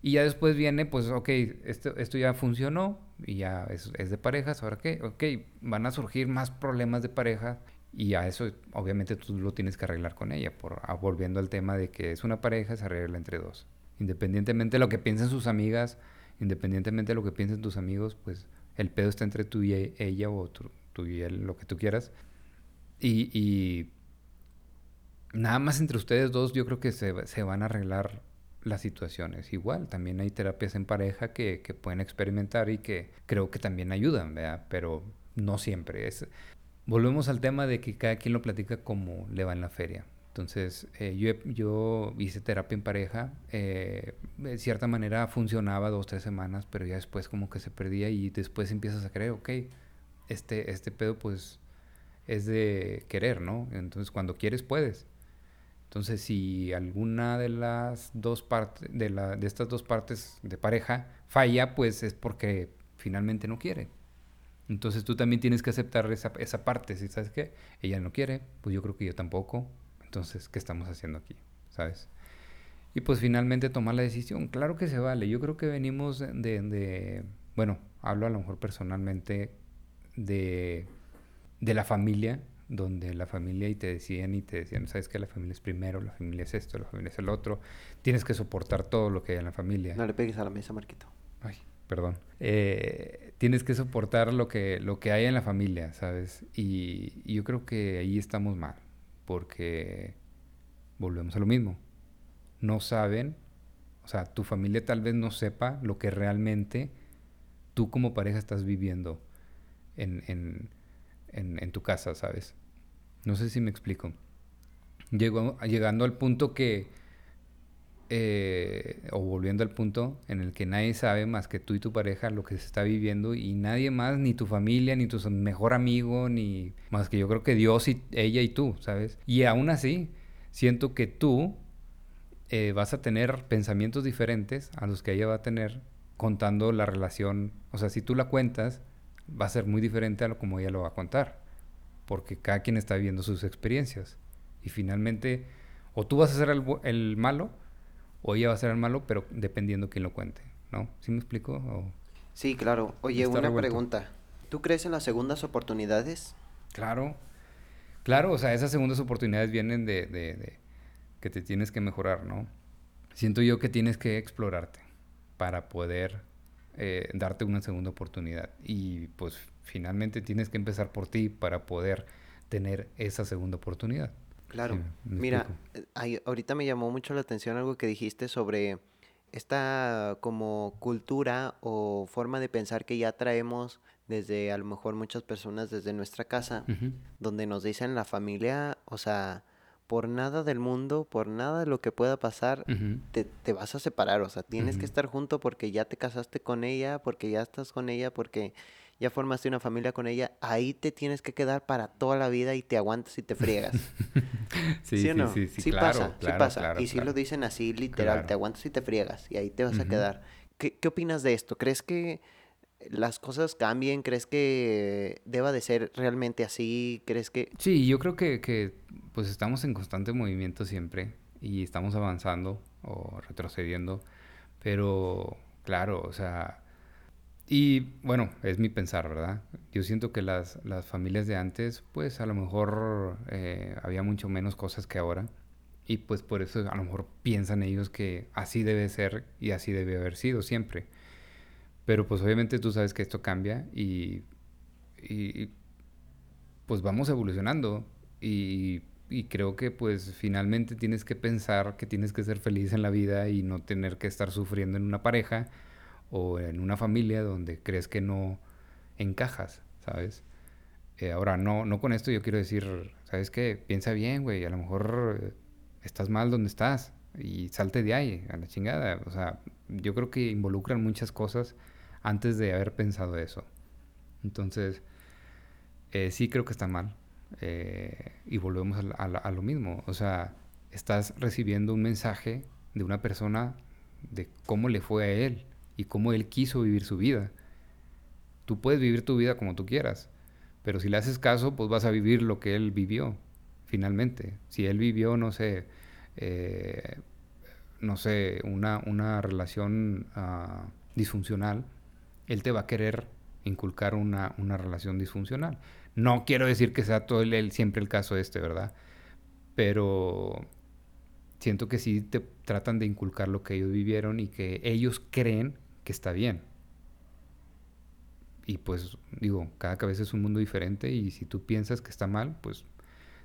Y ya después viene, pues, ok, esto, esto ya funcionó y ya es, es, de parejas, ¿ahora qué? Ok, van a surgir más problemas de pareja y a eso obviamente tú lo tienes que arreglar con ella, por, ah, volviendo al tema de que es una pareja, se arregla entre dos. Independientemente de lo que piensen sus amigas, independientemente de lo que piensen tus amigos, pues el pedo está entre tú y e, ella o tú, y él, lo que tú quieras. Y, nada más entre ustedes dos yo creo que se, van a arreglar las situaciones. Igual, también hay terapias en pareja que, que pueden experimentar y que creo que también ayudan, ¿verdad? Pero no siempre. Es... Volvemos al tema de que cada quien lo platica como le va en la feria. Entonces, eh, yo, yo, hice terapia en pareja. Eh, de cierta manera funcionaba dos, tres semanas, pero ya después como que se perdía y después empiezas a creer, ok, este, este pedo pues es de querer, ¿no? Entonces, cuando quieres, puedes. Entonces, si alguna de las dos partes, de, la, de estas dos partes de pareja falla, pues es porque finalmente no quiere. Entonces, tú también tienes que aceptar esa, esa parte. Si sabes que ella no quiere, pues yo creo que yo tampoco entonces, ¿qué estamos haciendo aquí? ¿Sabes? Y pues finalmente tomar la decisión. Claro que se vale. Yo creo que venimos de, bueno, hablo a lo mejor personalmente de, de la familia, donde la familia y te decían y te decían, sabes que la familia es primero, la familia es esto, la familia es el otro. Tienes que soportar todo lo que hay en la familia. No le pegues a la mesa, Marquito. Ay, perdón. Eh, tienes que soportar lo que, lo que hay en la familia, ¿sabes? y yo creo que ahí estamos mal porque volvemos a lo mismo. No saben, o sea, tu familia tal vez no sepa lo que realmente tú como pareja estás viviendo en, en, en, tu casa, ¿sabes? No sé si me explico. Llego, llegando al punto que, eh, o volviendo al punto en el que nadie sabe más que tú y tu pareja lo que se está viviendo y nadie más, ni tu familia, ni tu mejor amigo, ni más que yo creo que Dios y ella y tú, ¿sabes? Y aún así, siento que tú eh, vas a tener pensamientos diferentes a los que ella va a tener contando la relación. O sea, si tú la cuentas, va a ser muy diferente a lo como ella lo va a contar, porque cada quien está viviendo sus experiencias. Y finalmente, o tú vas a ser el, el malo, o ella va a ser el malo, pero dependiendo quién lo cuente, ¿no? ¿Sí me explico? Sí, claro. Oye, una pregunta. ¿Tú crees en las segundas oportunidades? Claro. Claro, o sea, esas segundas oportunidades vienen de, de, que te tienes que mejorar, ¿no? Siento yo que tienes que explorarte para poder eh, darte una segunda oportunidad. Y pues finalmente tienes que empezar por ti para poder tener esa segunda oportunidad. Claro. Mira, ahorita me llamó mucho la atención algo que dijiste sobre esta como cultura o forma de pensar que ya traemos desde a lo mejor muchas personas desde nuestra casa, donde nos dicen la familia, o sea, por nada del mundo, por nada de lo que pueda pasar, te, te, vas a separar. O sea, tienes que estar junto porque ya te casaste con ella, porque ya estás con ella, porque ya formaste una familia con ella. Ahí te tienes que quedar para toda la vida y te aguantas y te friegas. sí, ¿Sí, no? sí, sí, sí, pasa, sí pasa. y si lo dicen así, literal, te aguantas y te friegas y ahí te vas a quedar. ¿Qué, ¿Qué opinas de esto? ¿Crees que las cosas cambien? ¿Crees que deba de ser realmente así? ¿Crees que...? Sí, yo creo que, que pues estamos en constante movimiento siempre y estamos avanzando o retrocediendo, pero claro, o sea... Y bueno, es mi pensar, ¿verdad? Yo siento que las, las familias de antes, pues a lo mejor eh, había mucho menos cosas que ahora. Y pues por eso a lo mejor piensan ellos que así debe ser y así debe haber sido siempre. Pero pues obviamente tú sabes que esto cambia y, pues vamos evolucionando y, y, creo que pues finalmente tienes que pensar que tienes que ser feliz en la vida y no tener que estar sufriendo en una pareja o en una familia donde crees que no encajas, ¿sabes? Eh, ahora, no, no con esto yo quiero decir, ¿sabes qué? Piensa bien, güey, a lo mejor estás mal donde estás y salte de ahí, a la chingada. O sea, yo creo que involucran muchas cosas antes de haber pensado eso. Entonces, eh, sí creo que está mal. Eh, y volvemos a, lo mismo. O sea, estás recibiendo un mensaje de una persona de cómo le fue a él y cómo él quiso vivir su vida. Tú puedes vivir tu vida como tú quieras, pero si le haces caso, pues vas a vivir lo que él vivió, finalmente. Si él vivió, no sé, eh, no sé, una, una relación uh, disfuncional, él te va a querer inculcar una, relación disfuncional. No quiero decir que sea todo el, siempre el caso este, ¿verdad? Pero siento que sí te tratan de inculcar lo que ellos vivieron y que ellos creen que está bien. Y pues digo, cada cabeza es un mundo diferente y si tú piensas que está mal, pues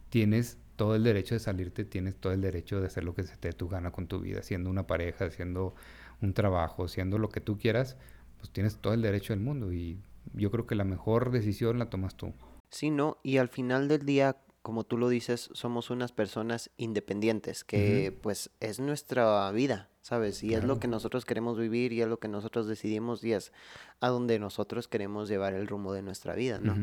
tienes todo el derecho de salirte, tienes todo el derecho de hacer lo que se te dé tu gana con tu vida, siendo una pareja, siendo un trabajo, siendo lo que tú quieras, pues tienes todo el derecho del mundo y yo creo que la mejor decisión la tomas tú. Sí, no, y al final del día, como tú lo dices, somos unas personas independientes, que pues es nuestra vida, ¿sabes? Y es lo que nosotros queremos vivir y es lo que nosotros decidimos y es a donde nosotros queremos llevar el rumbo de nuestra vida, ¿no?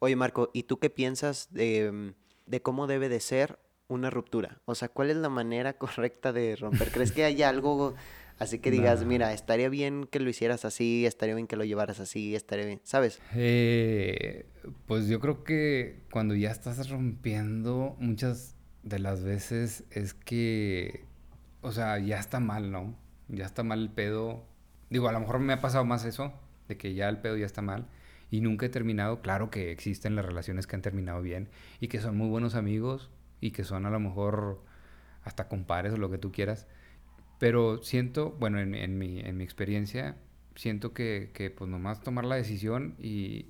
Oye, Marco, ¿y tú qué piensas de, de cómo debe de ser una ruptura? O sea, ¿cuál es la manera correcta de romper? ¿Crees que hay algo Así que digas, mira, estaría bien que lo hicieras así, estaría bien que lo llevaras así, estaría bien, ¿sabes? Eh, pues yo creo que cuando ya estás rompiendo, muchas de las veces es que, o sea, ya está mal, ¿no? Ya está mal el pedo. Digo, a lo mejor me ha pasado más eso, de que ya el pedo ya está mal. Y nunca he terminado. Claro que existen las relaciones que han terminado bien y que son muy buenos amigos y que son a lo mejor hasta compares o lo que tú quieras pero siento, bueno, en, en, mi, en mi experiencia, siento que, que, pues nomás tomar la decisión y,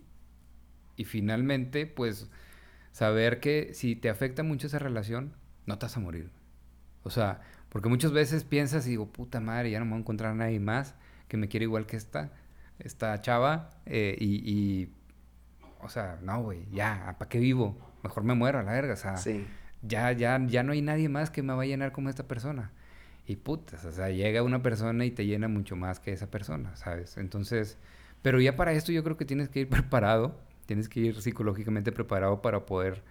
y finalmente pues saber que si te afecta mucho esa relación, no te vas a morir. O sea, porque muchas veces piensas y digo, puta madre, ya no me voy a encontrar a nadie más que me quiera igual que esta, esta chava. Eh, y, y, o sea, no, güey, ya, ¿para qué vivo? Mejor me muero a la verga. O sea, ya, ya, ya no hay nadie más que me va a llenar como esta persona. Y putas, o sea, llega una persona y te llena mucho más que esa persona, ¿sabes? Entonces, pero ya para esto yo creo que tienes que ir preparado, tienes que ir psicológicamente preparado para poder,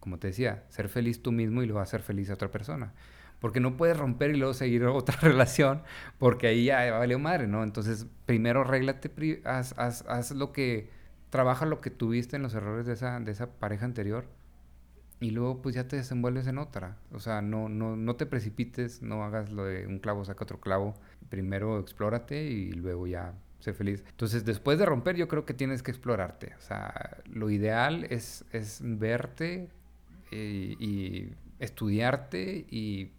como te decía, ser feliz tú mismo y luego hacer feliz a otra persona. Porque no puedes romper y luego seguir otra relación, porque ahí ya vale madre, ¿no? Entonces, primero arréglate, haz, haz, haz lo que, trabaja lo que tuviste en los errores de esa, de esa pareja anterior y luego pues ya te desenvuelves en otra. O sea, no, no, no te precipites, no hagas lo de un clavo saca otro clavo. Primero explórate y luego ya sé feliz. Entonces, después de romper, yo creo que tienes que explorarte. O sea, lo ideal es, es verte eh, y, estudiarte y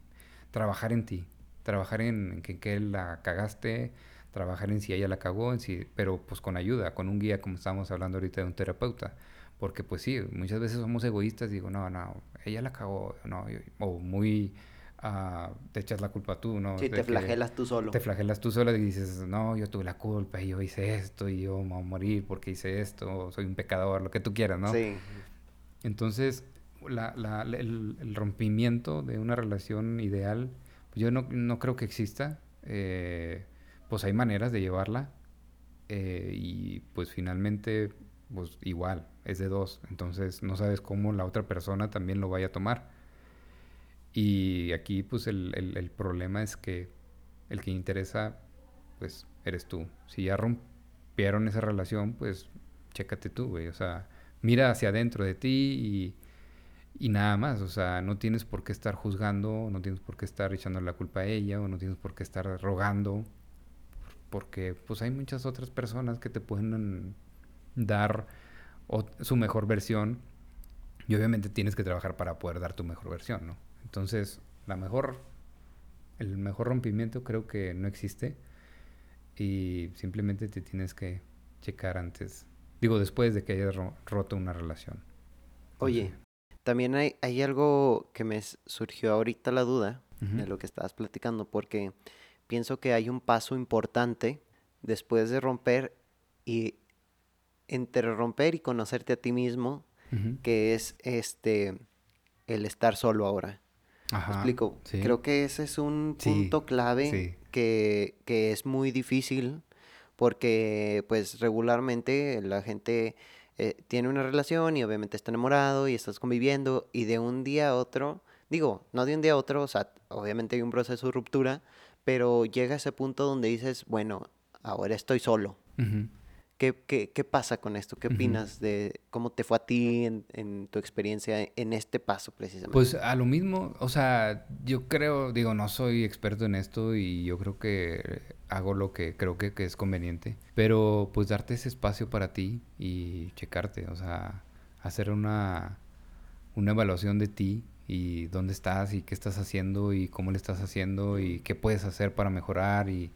trabajar en ti. Trabajar en, que, que la cagaste, trabajar en si ella la cagó, en si, pero pues con ayuda, con un guía, como estábamos hablando ahorita de un terapeuta. Porque pues sí, muchas veces somos egoístas y digo, no, no, ella la cagó, no, o muy... Uh, te echas la culpa tú, ¿no? Sí, te flagelas tú solo. Te flagelas tú solo y dices, no, yo tuve la culpa y yo hice esto y yo me voy a morir porque hice esto, soy un pecador, lo que tú quieras, ¿no? Sí. Entonces, el, rompimiento de una relación ideal, yo no, no creo que exista. Eh, pues hay maneras de llevarla eh, y pues finalmente pues igual es de dos. Entonces no sabes cómo la otra persona también lo vaya a tomar. Y aquí pues el, el, problema es que el que interesa pues eres tú. Si ya rompieron esa relación pues chécate tú güey. O sea mira hacia adentro de ti y y nada más, o sea, no tienes por qué estar juzgando, no tienes por qué estar echando la culpa a ella, o no tienes por qué estar rogando, porque pues hay muchas otras personas que te pueden dar su mejor versión y obviamente tienes que trabajar para poder dar tu mejor versión, ¿no? Entonces, la mejor, el mejor rompimiento creo que no existe y simplemente te tienes que checar antes, digo, después de que hayas roto una relación. Oye, también hay, hay algo que me surgió ahorita la duda de lo que estabas platicando, porque pienso que hay un paso importante después de romper y entre romper y conocerte a ti mismo, que es este el estar solo ahora. Ajá, explico? Creo que ese es un punto clave que, que, es muy difícil porque pues regularmente la gente eh, tiene una relación y obviamente está enamorado y estás conviviendo y de un día a otro, digo, no de un día a otro, o sea, obviamente hay un proceso de ruptura, pero llega ese punto donde dices, bueno, ahora estoy solo. ¿Qué, qué, pasa con esto? ¿Qué opinas de cómo te fue a ti en, tu experiencia en este paso precisamente? Pues a lo mismo, o sea, yo creo, digo, no soy experto en esto y yo creo que hago lo que creo que, que es conveniente, pero pues darte ese espacio para ti y checarte, o sea, hacer una, una evaluación de ti y dónde estás y qué estás haciendo y cómo le estás haciendo y qué puedes hacer para mejorar y,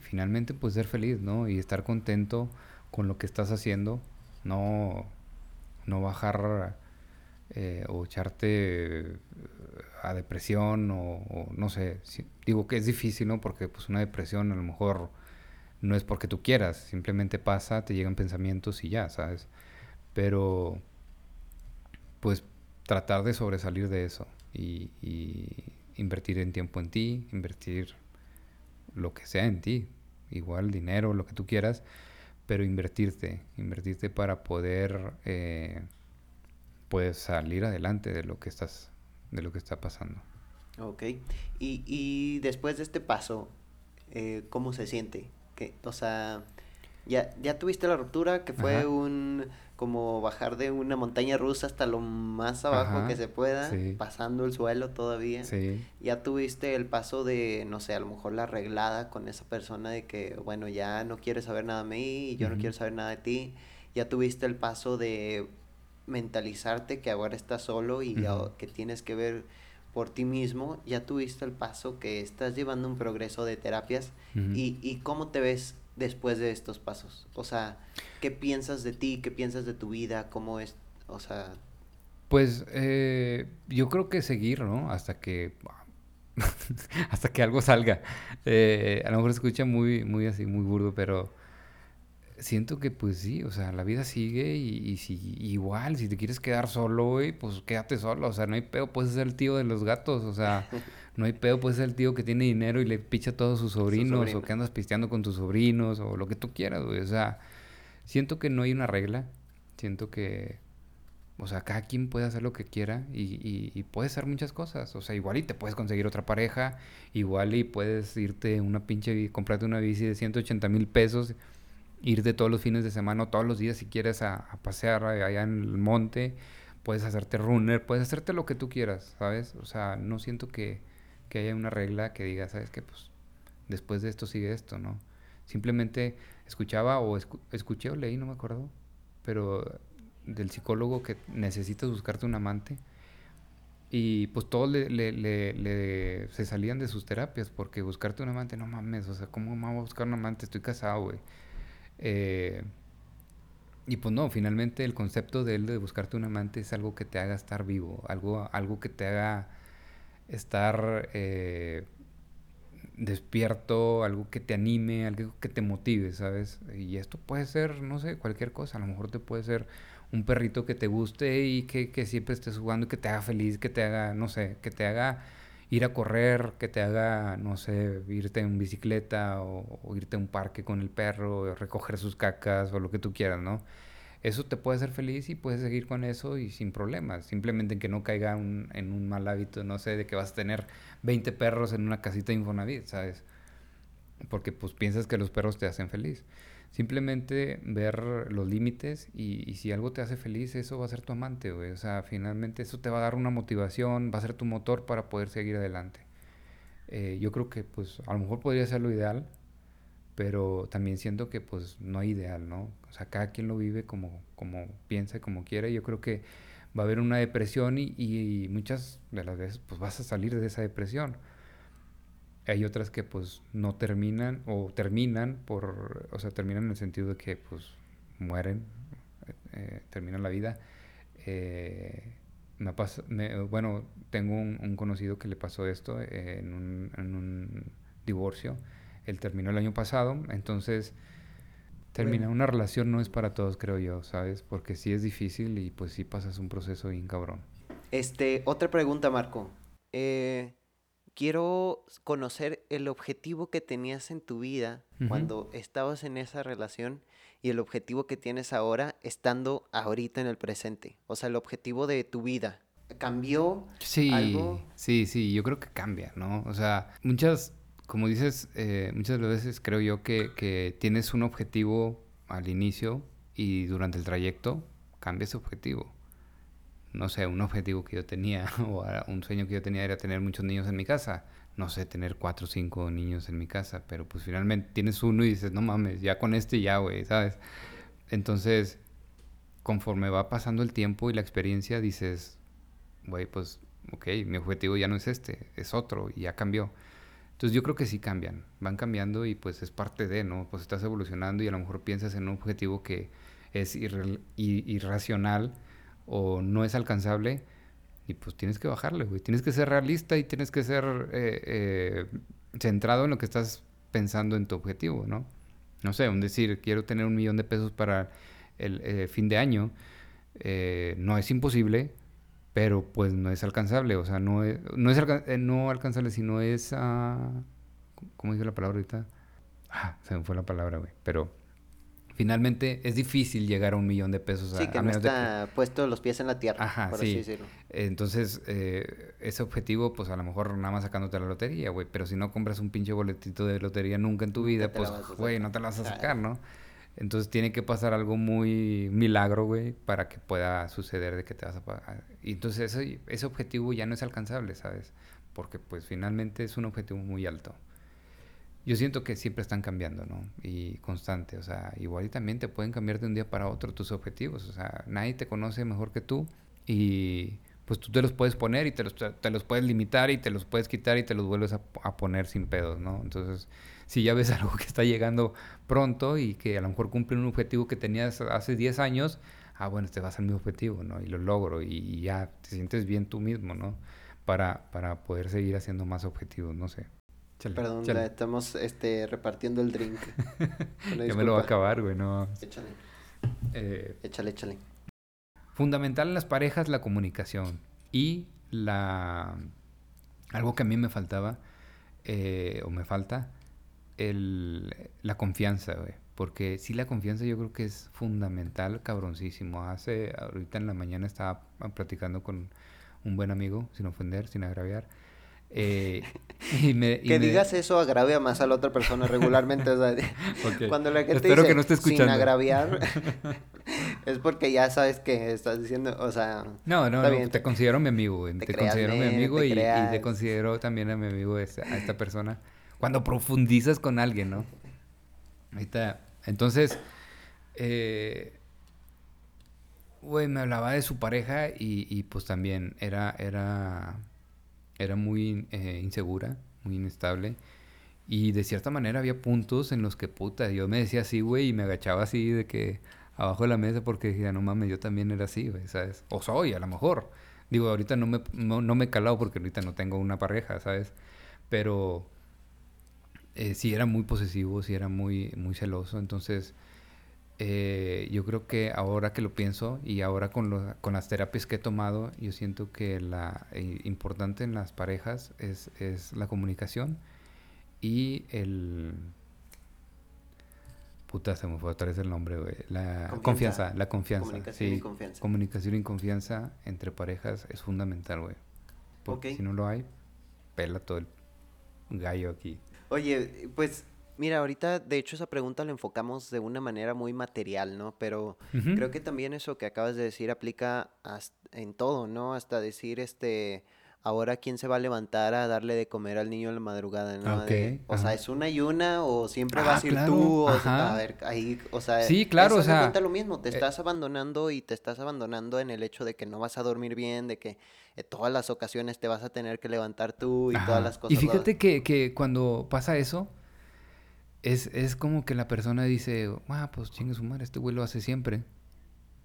finalmente pues ser feliz, ¿no? Y estar contento con lo que estás haciendo, no, no bajar eh, o echarte a depresión o, no sé, digo que es difícil, ¿no? Porque pues una depresión a lo mejor no es porque tú quieras, simplemente pasa, te llegan pensamientos y ya, ¿sabes? Pero pues tratar de sobresalir de eso y, invertir en tiempo en ti, invertir lo que sea en ti, igual dinero, lo que tú quieras, pero invertirte, invertirte para poder eh, pues salir adelante de lo que estás, de lo que está pasando. Ok, y, y después de este paso, eh, ¿cómo se siente? Que, o sea, ya, ya tuviste la ruptura, que fue un como bajar de una montaña rusa hasta lo más abajo que se pueda, pasando el suelo todavía. Ya tuviste el paso de, no sé, a lo mejor la arreglada con esa persona de que, bueno, ya no quieres saber nada de mí y yo no quiero saber nada de ti. Ya tuviste el paso de mentalizarte que ahora estás solo y que tienes que ver por ti mismo. Ya tuviste el paso que estás llevando un progreso de terapias. y, ¿Y cómo te ves después de estos pasos? O sea, ¿qué piensas de ti? ¿Qué piensas de tu vida? ¿Cómo es? O sea... Pues eh, yo creo que seguir, ¿no? Hasta que... hasta que algo salga. Eh, a lo mejor escucha muy, muy así, muy burdo, pero siento que pues sí, o sea, la vida sigue y, si igual, si te quieres quedar solo, güey, pues quédate solo, o sea, no hay pedo, puedes ser el tío de los gatos, o sea, no hay pedo, puedes ser el tío que tiene dinero y le picha a todos sus sobrinos, o que andas pisteando con tus sobrinos, o lo que tú quieras, güey, o sea, siento que no hay una regla, siento que, o sea, cada quien puede hacer lo que quiera y, y, puede hacer muchas cosas, o sea, igual y te puedes conseguir otra pareja, igual y puedes irte una pinche, comprarte una bici de 180 mil pesos, irte todos los fines de semana o todos los días si quieres a, pasear allá en el monte, puedes hacerte runner, puedes hacerte lo que tú quieras, ¿sabes? O sea, no siento que, haya una regla que diga, ¿sabes qué? Pues después de esto sigue esto, ¿no? Simplemente escuchaba o escuché o leí, no me acuerdo, pero del psicólogo que necesitas buscarte un amante. Y pues todos le, le, se salían de sus terapias porque buscarte un amante, no mames, o sea, ¿cómo me voy a buscar un amante? Estoy casado, güey. Eh, y pues no, finalmente el concepto de él de buscarte un amante es algo que te haga estar vivo, algo, algo que te haga estar eh, despierto, algo que te anime, algo que te motive, ¿sabes? Y esto puede ser, no sé, cualquier cosa, a lo mejor te puede ser un perrito que te guste y que, que siempre estés jugando y que te haga feliz, que te haga, no sé, que te haga ir a correr, que te haga, no sé, irte en bicicleta o, irte a un parque con el perro, o recoger sus cacas o lo que tú quieras, ¿no? Eso te puede hacer feliz y puedes seguir con eso y sin problemas. Simplemente que no caiga en un mal hábito, no sé, de que vas a tener 20 perros en una casita de Infonavit, ¿sabes? Porque pues piensas que los perros te hacen feliz. Simplemente ver los límites y, si algo te hace feliz, eso va a ser tu amante, güey. O sea, finalmente eso te va a dar una motivación, va a ser tu motor para poder seguir adelante. Eh, yo creo que pues a lo mejor podría ser lo ideal, pero también siento que pues no hay ideal, ¿no? O sea, cada quien lo vive como, como piensa y como quiere. Yo creo que va a haber una depresión y, y muchas de las veces pues vas a salir de esa depresión hay otras que pues no terminan o terminan por, o sea, terminan en el sentido de que pues mueren, eh, terminan la vida. Eh, me pasa, bueno, tengo un, conocido que le pasó esto en, un, divorcio. Él terminó el año pasado, entonces terminar una relación no es para todos, creo yo, ¿sabes? Porque sí es difícil y pues sí pasas un proceso bien cabrón. Este, otra pregunta, Marco. Eh, quiero conocer el objetivo que tenías en tu vida cuando estabas en esa relación y el objetivo que tienes ahora estando ahorita en el presente. O sea, el objetivo de tu vida. ¿Cambió sí, algo? Sí, sí, yo creo que cambia, ¿no? O sea, muchas, como dices, eh, muchas veces creo yo que, que tienes un objetivo al inicio y durante el trayecto cambia ese objetivo no sé, un objetivo que yo tenía o un sueño que yo tenía era tener muchos niños en mi casa. No sé, tener cuatro o cinco niños en mi casa, pero pues finalmente tienes uno y dices, no mames, ya con este ya, güey, ¿sabes? Entonces, conforme va pasando el tiempo y la experiencia, dices, güey, pues, ok, mi objetivo ya no es este, es otro y ya cambió. Entonces yo creo que sí cambian, van cambiando y pues es parte de, ¿no? Pues estás evolucionando y a lo mejor piensas en un objetivo que es irracional o no es alcanzable y pues tienes que bajarle, güey. Tienes que ser realista y tienes que ser eh, eh, centrado en lo que estás pensando en tu objetivo, ¿no? No sé, un decir, quiero tener un millón de pesos para el eh, fin de año, no es imposible, pero pues no es alcanzable, o sea, no es, no, es no alcanzable, sino es, uh, ¿cómo dice la palabra ahorita? Ah, se me fue la palabra, güey, pero finalmente es difícil llegar a un millón de pesos. Sí, que no está puesto los pies en la tierra, Ajá, por sí. así decirlo. Entonces, eh, ese objetivo, pues a lo mejor nada más sacándote la lotería, güey. Pero si no compras un pinche boletito de lotería nunca en tu vida, pues, güey, no te la vas a sacar, ¿no? Entonces tiene que pasar algo muy milagro, güey, para que pueda suceder de que te vas a pagar. Y entonces ese, ese objetivo ya no es alcanzable, ¿sabes? Porque pues finalmente es un objetivo muy alto yo siento que siempre están cambiando, ¿no? Y constante, o sea, igual y también te pueden cambiar de un día para otro tus objetivos, o sea, nadie te conoce mejor que tú y pues tú te los puedes poner y te los, te los puedes limitar y te los puedes quitar y te los vuelves a, poner sin pedos, ¿no? Entonces, si ya ves algo que está llegando pronto y que a lo mejor cumple un objetivo que tenías hace 10 años, ah, bueno, este va a ser mi objetivo, ¿no? Y lo logro y, ya te sientes bien tú mismo, ¿no? Para, para poder seguir haciendo más objetivos, no sé. Perdón, estamos este, repartiendo el drink. ya me lo va a acabar, güey, no. Échale. Eh, échale, échale. Fundamental en las parejas la comunicación y la... Algo que a mí me faltaba, eh, o me falta, el, la confianza, güey. Porque sí, la confianza yo creo que es fundamental, cabroncísimo. Hace, ahorita en la mañana estaba platicando con un buen amigo, sin ofender, sin agraviar eh, que digas eso agravia más a la otra persona regularmente. Cuando la gente Espero que no esté escuchando. sin agraviar, es porque ya sabes que estás diciendo, o sea... No, no, te considero mi amigo, Te, considero mi amigo y, te considero también a mi amigo a esta persona. Cuando profundizas con alguien, ¿no? Ahorita, entonces, eh, güey, me hablaba de su pareja y, y pues también era, era era muy eh, insegura, muy inestable. Y de cierta manera había puntos en los que, puta, yo me decía así, güey, y me agachaba así de que abajo de la mesa porque decía, no mames, yo también era así, güey, ¿sabes? O soy, a lo mejor. Digo, ahorita no me, no, me he calado porque ahorita no tengo una pareja, ¿sabes? Pero eh, sí era muy posesivo, sí era muy, muy celoso. Entonces, eh, yo creo que ahora que lo pienso y ahora con, con las terapias que he tomado, yo siento que la eh, importante en las parejas es, es la comunicación y el... Puta, se me fue otra vez el nombre, güey. La confianza. la confianza. Comunicación y confianza. Comunicación y confianza entre parejas es fundamental, güey. Porque si no lo hay, pela todo el gallo aquí. Oye, pues mira, ahorita de hecho esa pregunta la enfocamos de una manera muy material, ¿no? Pero creo que también eso que acabas de decir aplica en todo, ¿no? Hasta decir, este, ahora quién se va a levantar a darle de comer al niño en la madrugada, ¿no? o sea, es una y una o siempre vas a ir tú, o a ver, ahí, o sea, sí, claro, o sea, cuenta lo mismo, te eh estás abandonando y te estás abandonando en el hecho de que no vas a dormir bien, de que en todas las ocasiones te vas a tener que levantar tú y todas las cosas. Y fíjate que, que cuando pasa eso, es, es como que la persona dice, ah, pues chingue su madre, este güey lo hace siempre.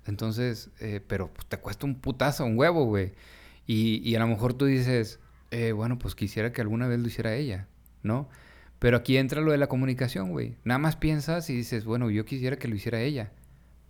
Entonces, eh, pero pues, te cuesta un putazo, un huevo, güey. Y, y a lo mejor tú dices, eh, bueno, pues quisiera que alguna vez lo hiciera ella, ¿no? Pero aquí entra lo de la comunicación, güey. Nada más piensas y dices, bueno, yo quisiera que lo hiciera ella.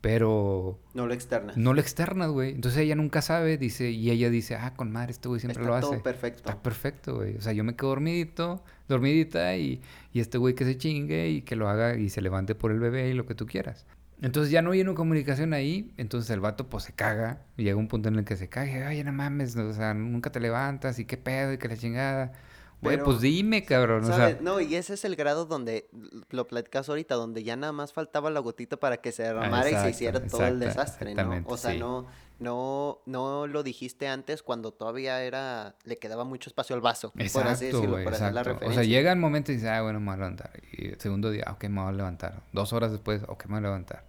Pero... No lo externas. No lo externas, güey. Entonces ella nunca sabe, dice, y ella dice, ah, con madre, este güey siempre lo hace. Está perfecto. Está perfecto, güey. O sea, yo me quedo dormidito, dormidita, y, y este güey que se chingue y que lo haga y se levante por el bebé y lo que tú quieras. Entonces ya no hay una comunicación ahí, entonces el vato pues se caga, y llega un punto en el que se caga, ay, no mames, o sea, nunca te levantas, y qué pedo, y que la chingada. Güey, pues dime, cabrón. O sea... No, y ese es el grado donde lo platicas ahorita, donde ya nada más faltaba la gotita para que se derramara y se hiciera todo el desastre, ¿no? O sea, no, no, no lo dijiste antes cuando todavía era, le quedaba mucho espacio al vaso, exacto, por así decirlo, por hacer la referencia. O sea, llega el momento y dice, ah, bueno, me voy a levantar. Y el segundo día, ok, me voy a levantar. Dos horas después, ok, me voy a levantar.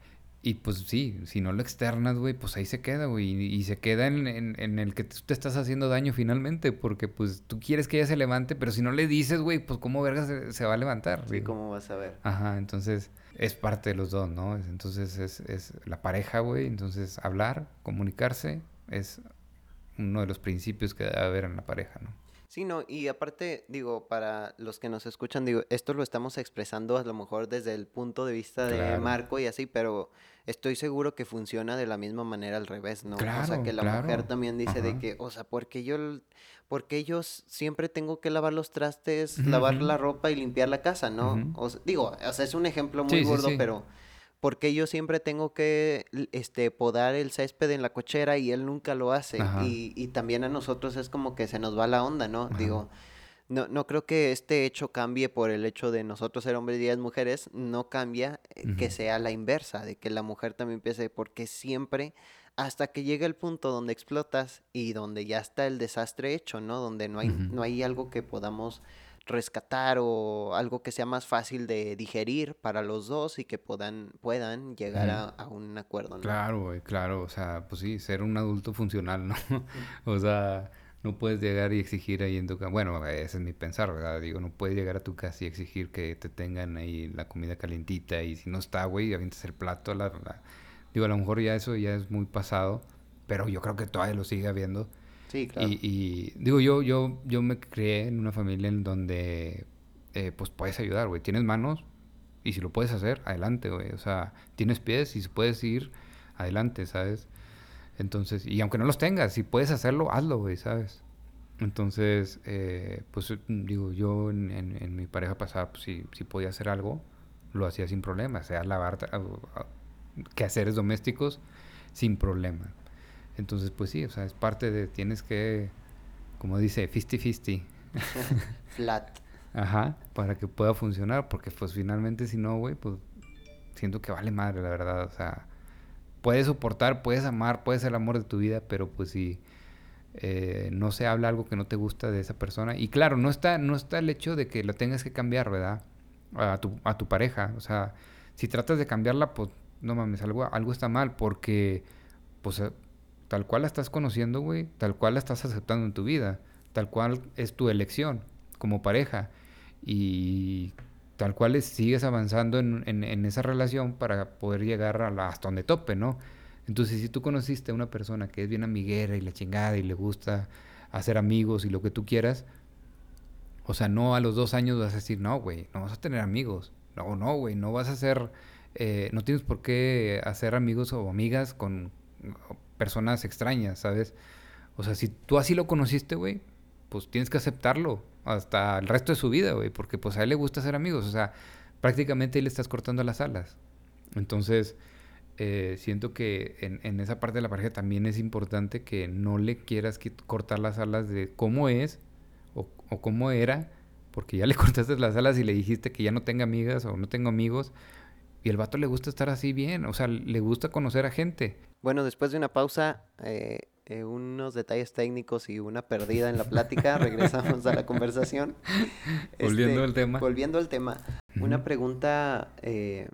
Y pues sí, si no lo externas, güey, pues ahí se queda, güey. Y, se queda en, en, el que tú te estás haciendo daño finalmente, porque pues tú quieres que ella se levante, pero si no le dices, güey, pues cómo verga se, va a levantar. Sí, ¿cómo vas a ver? Ajá, entonces es parte de los dos, ¿no? Entonces es, es la pareja, güey. Entonces hablar, comunicarse, es uno de los principios que debe haber en la pareja, ¿no? Sí, no, y aparte, digo, para los que nos escuchan, digo, esto lo estamos expresando a lo mejor desde el punto de vista de Marco y así, pero estoy seguro que funciona de la misma manera al revés, ¿no? o sea, que la mujer también dice de que, o sea, porque yo, porque yo siempre tengo que lavar los trastes, lavar la ropa y limpiar la casa, ¿no? o digo, o sea, es un ejemplo muy gordo, pero porque yo siempre tengo que este podar el césped en la cochera y él nunca lo hace y, y, también a nosotros es como que se nos va la onda, ¿no? Digo, no, no creo que este hecho cambie por el hecho de nosotros ser hombres y ellas mujeres, no cambia eh, que sea la inversa, de que la mujer también empiece, porque siempre, hasta que llega el punto donde explotas y donde ya está el desastre hecho, ¿no? Donde no hay, no hay algo que podamos rescatar o algo que sea más fácil de digerir para los dos y que puedan, puedan llegar a, a, un acuerdo, ¿no? Claro, güey, claro, o sea, pues sí, ser un adulto funcional, ¿no? o sea no puedes llegar y exigir ahí en tu casa. Bueno, ese es mi pensar, ¿verdad? Digo, no puedes llegar a tu casa y exigir que te tengan ahí la comida calientita y si no está, güey, avientas el plato. La, Digo, a lo mejor ya eso ya es muy pasado, pero yo creo que todavía lo sigue habiendo. Sí, claro. Y, digo, yo, yo, yo me crié en una familia en donde, eh, pues, puedes ayudar, güey. Tienes manos y si lo puedes hacer, adelante, güey. O sea, tienes pies y si puedes ir, adelante, ¿sabes? Entonces, y aunque no los tengas, si puedes hacerlo, hazlo, güey, ¿sabes? Entonces, eh, pues digo, yo en, mi pareja pasada, pues si, si podía hacer algo, lo hacía sin problema, sea lavar, quehaceres domésticos, sin problema. Entonces, pues sí, o sea, es parte de, tienes que, como dice, fisty fisty. Flat. Ajá, para que pueda funcionar, porque pues finalmente si no, güey, pues siento que vale madre, la verdad, o sea puedes soportar, puedes amar, puedes ser el amor de tu vida, pero pues si eh, no se habla algo que no te gusta de esa persona, y claro, no está, no está el hecho de que lo tengas que cambiar, ¿verdad? A tu, a tu pareja, o sea, si tratas de cambiarla, pues no mames, algo, algo está mal, porque pues eh, tal cual la estás conociendo, güey, tal cual la estás aceptando en tu vida, tal cual es tu elección como pareja, y tal cual sigues avanzando en, en, esa relación para poder llegar a hasta donde tope, ¿no? Entonces, si tú conociste a una persona que es bien amiguera y la chingada y le gusta hacer amigos y lo que tú quieras, o sea, no a los dos años vas a decir, no, güey, no vas a tener amigos. No, no, güey, no vas a ser eh, no tienes por qué hacer amigos o amigas con personas extrañas, ¿sabes? O sea, si tú así lo conociste, güey, pues tienes que aceptarlo hasta el resto de su vida, güey, porque pues a él le gusta ser amigos, o sea, prácticamente le estás cortando las alas. Entonces, eh, siento que en, esa parte de la pareja también es importante que no le quieras cortar las alas de cómo es o, o, cómo era, porque ya le cortaste las alas y le dijiste que ya no tenga amigas o no tengo amigos. Y el vato le gusta estar así bien, o sea, le gusta conocer a gente. Bueno, después de una pausa, eh, eh, unos detalles técnicos y una perdida en la plática, regresamos a la conversación. volviendo este, al tema. Volviendo al tema. Una pregunta eh,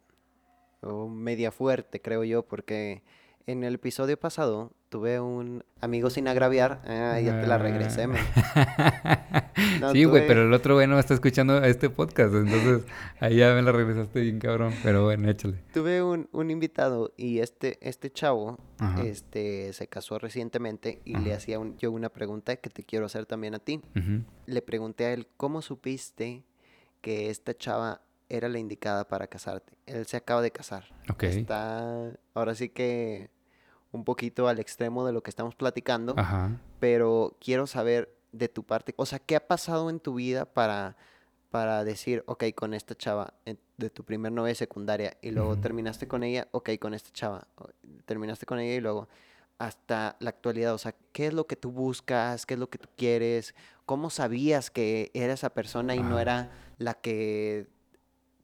media fuerte, creo yo, porque en el episodio pasado tuve un amigo sin agraviar. Ah, ya te la regresé, man. No, sí, güey, pero el otro güey no está escuchando este podcast. Entonces, ahí ya me la regresaste bien, cabrón. Pero bueno, échale. Tuve un, un invitado y este, este chavo este, se casó recientemente y le hacía yo una pregunta que te quiero hacer también a ti. Le pregunté a él, ¿cómo supiste que esta chava era la indicada para casarte? Él se acaba de casar. Ok. Está, ahora sí que un poquito al extremo de lo que estamos platicando, pero quiero saber de tu parte, o sea, ¿qué ha pasado en tu vida para, para decir, ok, con esta chava de tu primer novia secundaria y luego terminaste con ella, ok, con esta chava, terminaste con ella y luego hasta la actualidad, o sea, ¿qué es lo que tú buscas? ¿Qué es lo que tú quieres? ¿Cómo sabías que era esa persona y no era la que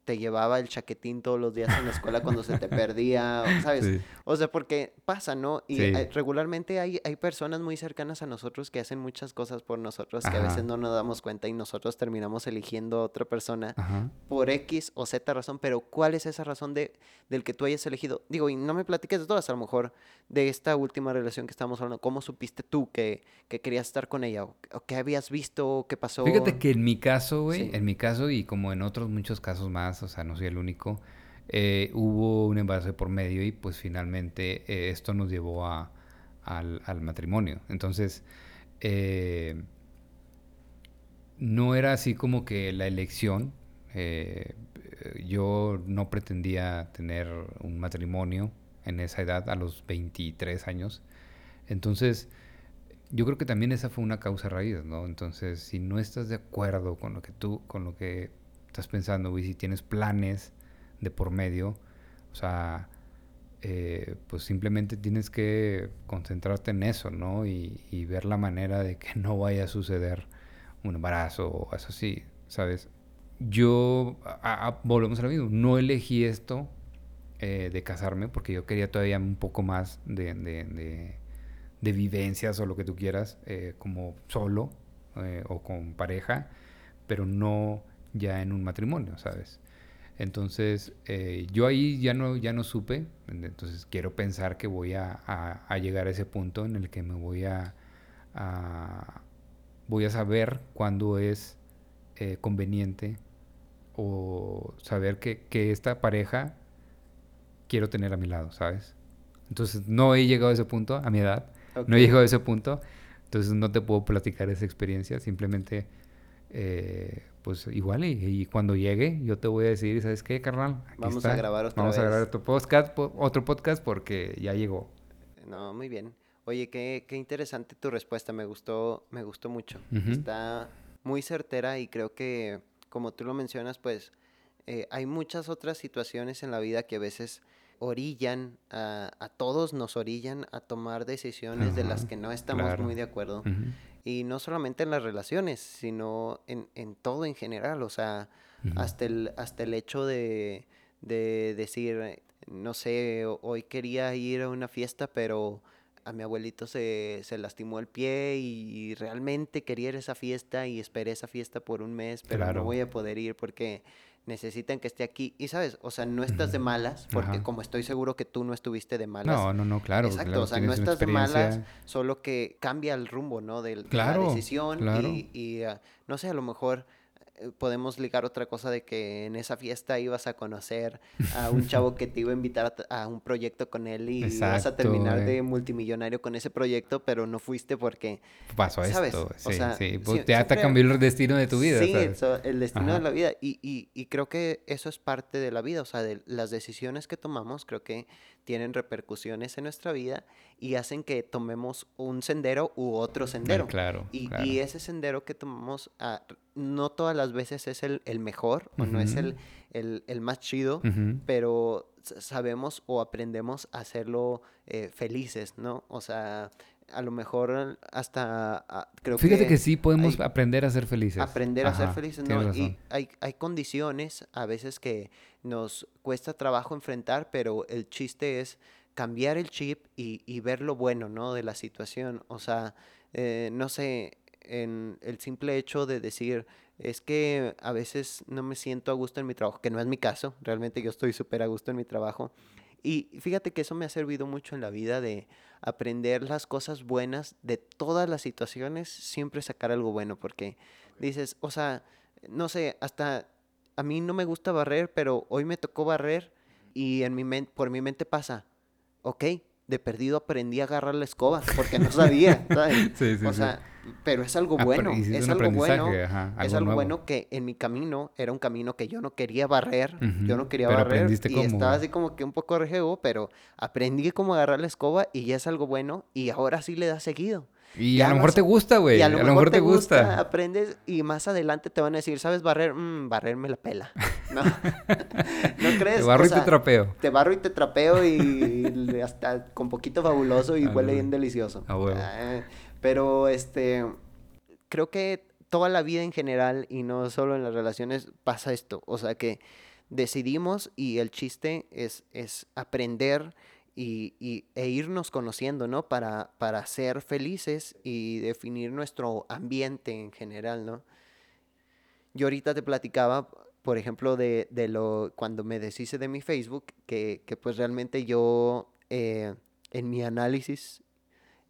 te llevaba el chaquetín todos los días en la escuela cuando se te perdía, ¿sabes? O sea, porque pasa, ¿no? Y regularmente hay, hay personas muy cercanas a nosotros que hacen muchas cosas por nosotros que a veces no nos damos cuenta y nosotros terminamos eligiendo a otra persona por X o Z razón, pero ¿cuál es esa razón de, del que tú hayas elegido? Digo, y no me platiques de todas, a lo mejor de esta última relación que estamos hablando, ¿cómo supiste tú que, que querías estar con ella? ¿O, qué habías visto? ¿Qué pasó? Fíjate que en mi caso, güey, en mi caso y como en otros muchos casos más, o sea, no soy el único. Eh, hubo un embarazo por medio y pues finalmente eh, esto nos llevó a, al, matrimonio. Entonces, eh, no era así como que la elección. yo no pretendía tener un matrimonio en esa edad, a los 23 años. Entonces, yo creo que también esa fue una causa raíz, ¿no? Entonces, si no estás de acuerdo con lo que tú, con lo que estás pensando, güey, si tienes planes de por medio, o sea, eh, pues simplemente tienes que concentrarte en eso, ¿no? Y, ver la manera de que no vaya a suceder un embarazo o eso así, ¿sabes? Yo, volvemos a lo mismo, no elegí esto eh, de casarme porque yo quería todavía un poco más de, de, vivencias o lo que tú quieras, eh, como solo o con pareja, pero no ya en un matrimonio, ¿sabes? Entonces, eh, yo ahí ya no, ya no supe, entonces quiero pensar que voy a, a, llegar a ese punto en el que me voy a, voy a saber cuándo es eh, conveniente o saber que, que, esta pareja quiero tener a mi lado, ¿sabes? Entonces, no he llegado a ese punto a mi edad, no he llegado a ese punto, entonces no te puedo platicar esa experiencia, simplemente eh, pues igual y, cuando llegue yo te voy a decir, ¿sabes qué, carnal? Vamos a grabar otra Vamos a grabar otro podcast, otro podcast porque ya llegó. No, muy bien. Oye, qué, qué interesante tu respuesta, me gustó, me gustó mucho. Está muy certera y creo que, como tú lo mencionas, pues eh, hay muchas otras situaciones en la vida que a veces orillan, a, a todos nos orillan a tomar decisiones de las que no estamos muy de acuerdo. Y no solamente en las relaciones, sino en, en todo en general. O sea, hasta, el, hasta el hecho de, de decir, no sé, hoy quería ir a una fiesta, pero a mi abuelito se, se, lastimó el pie y realmente quería ir a esa fiesta y esperé esa fiesta por un mes, pero no voy a poder ir porque necesitan que esté aquí. Y sabes, o sea, no estás de malas, porque como estoy seguro que tú no estuviste de malas. No, no, no, claro. Exacto, o sea, no estás de malas, solo que cambia el rumbo, ¿no? De, la decisión y, y ah, no sé, a lo mejor podemos ligar otra cosa de que en esa fiesta ibas a conocer a un chavo que te iba a invitar a, a un proyecto con él y ibas a terminar de multimillonario con ese proyecto, pero no fuiste porque Pasó ¿Sabes? esto. O sea, sí. Pues ya te siempre- cambió el destino de tu vida, Sí, el destino de la vida. Y, y- y creo que eso es parte de la vida. O sea, de las decisiones que tomamos, creo que tienen repercusiones en nuestra vida y hacen que tomemos un sendero u otro Ah, sendero. claro, Y, claro. y ese sendero que tomamos, ah, no todas las veces es el, el mejor o no es el, el, el más chido, pero sabemos o aprendemos a hacerlo eh, felices, ¿no? O sea, a lo mejor hasta ah, creo Fíjate que que sí podemos hay- aprender a ser felices. aprender a ser felices, ¿no? razón. Y hay, hay condiciones a veces que nos cuesta trabajo enfrentar, pero el chiste es cambiar el chip y, y ver lo bueno, ¿no? De la situación. O sea, eh, no sé, en el simple hecho de decir, es que a veces no me siento a gusto en mi trabajo, que no es mi caso, realmente yo estoy súper a gusto en mi trabajo. Y fíjate que eso me ha servido mucho en la vida de aprender las cosas buenas de todas las situaciones, siempre sacar algo bueno, porque dices, o sea, no sé, hasta a mí no me gusta barrer, pero hoy me tocó barrer y en mi por mi mente pasa, ok, de perdido aprendí a agarrar la escoba porque no sabía, ¿sabes? Sí, sí, o sí. Pero es algo bueno, es algo bueno, es algo nuevo. bueno que en mi camino era un camino que yo no quería barrer, yo no quería pero barrer y cómo, estaba así como que un poco rejego, pero aprendí cómo agarrar la escoba y ya es algo bueno y ahora sí le da seguido. Y Ya a lo mejor te gusta, güey. A lo mejor te gusta. aprendes y más adelante te van a decir, ¿sabes barrer? Mm, barrer me la pela. ¿No? ¿No crees? Te barro O y te trapeo. Te barro y te trapeo y hasta con poquito fabuloso y Ah, huele bien delicioso. Ah, pero este, creo que toda la vida en general y no solo en las relaciones pasa esto. O sea que decidimos y el chiste es, es aprender y, y- e irnos conociendo, ¿no? Para, para ser felices y definir nuestro ambiente en general, ¿no? Yo ahorita te platicaba, por ejemplo, de, de lo cuando me deshice de mi Facebook, que, que pues realmente yo eh, en mi análisis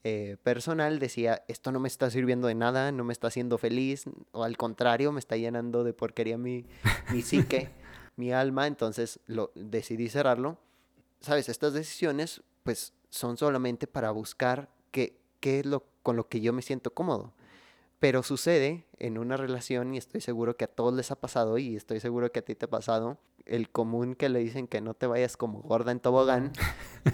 eh, personal decía, esto no me está sirviendo de nada, no me está haciendo feliz, o al contrario, me está llenando de porquería mi, mi psique, mi alma, entonces lo, decidí cerrarlo. Sabes, estas decisiones pues son solamente para buscar qué, qué es lo con lo que yo me siento cómodo. Pero sucede en una relación, y estoy seguro que a todos les ha pasado, y estoy seguro que a ti te ha pasado, el común que le dicen que no te vayas como gorda en tobogán,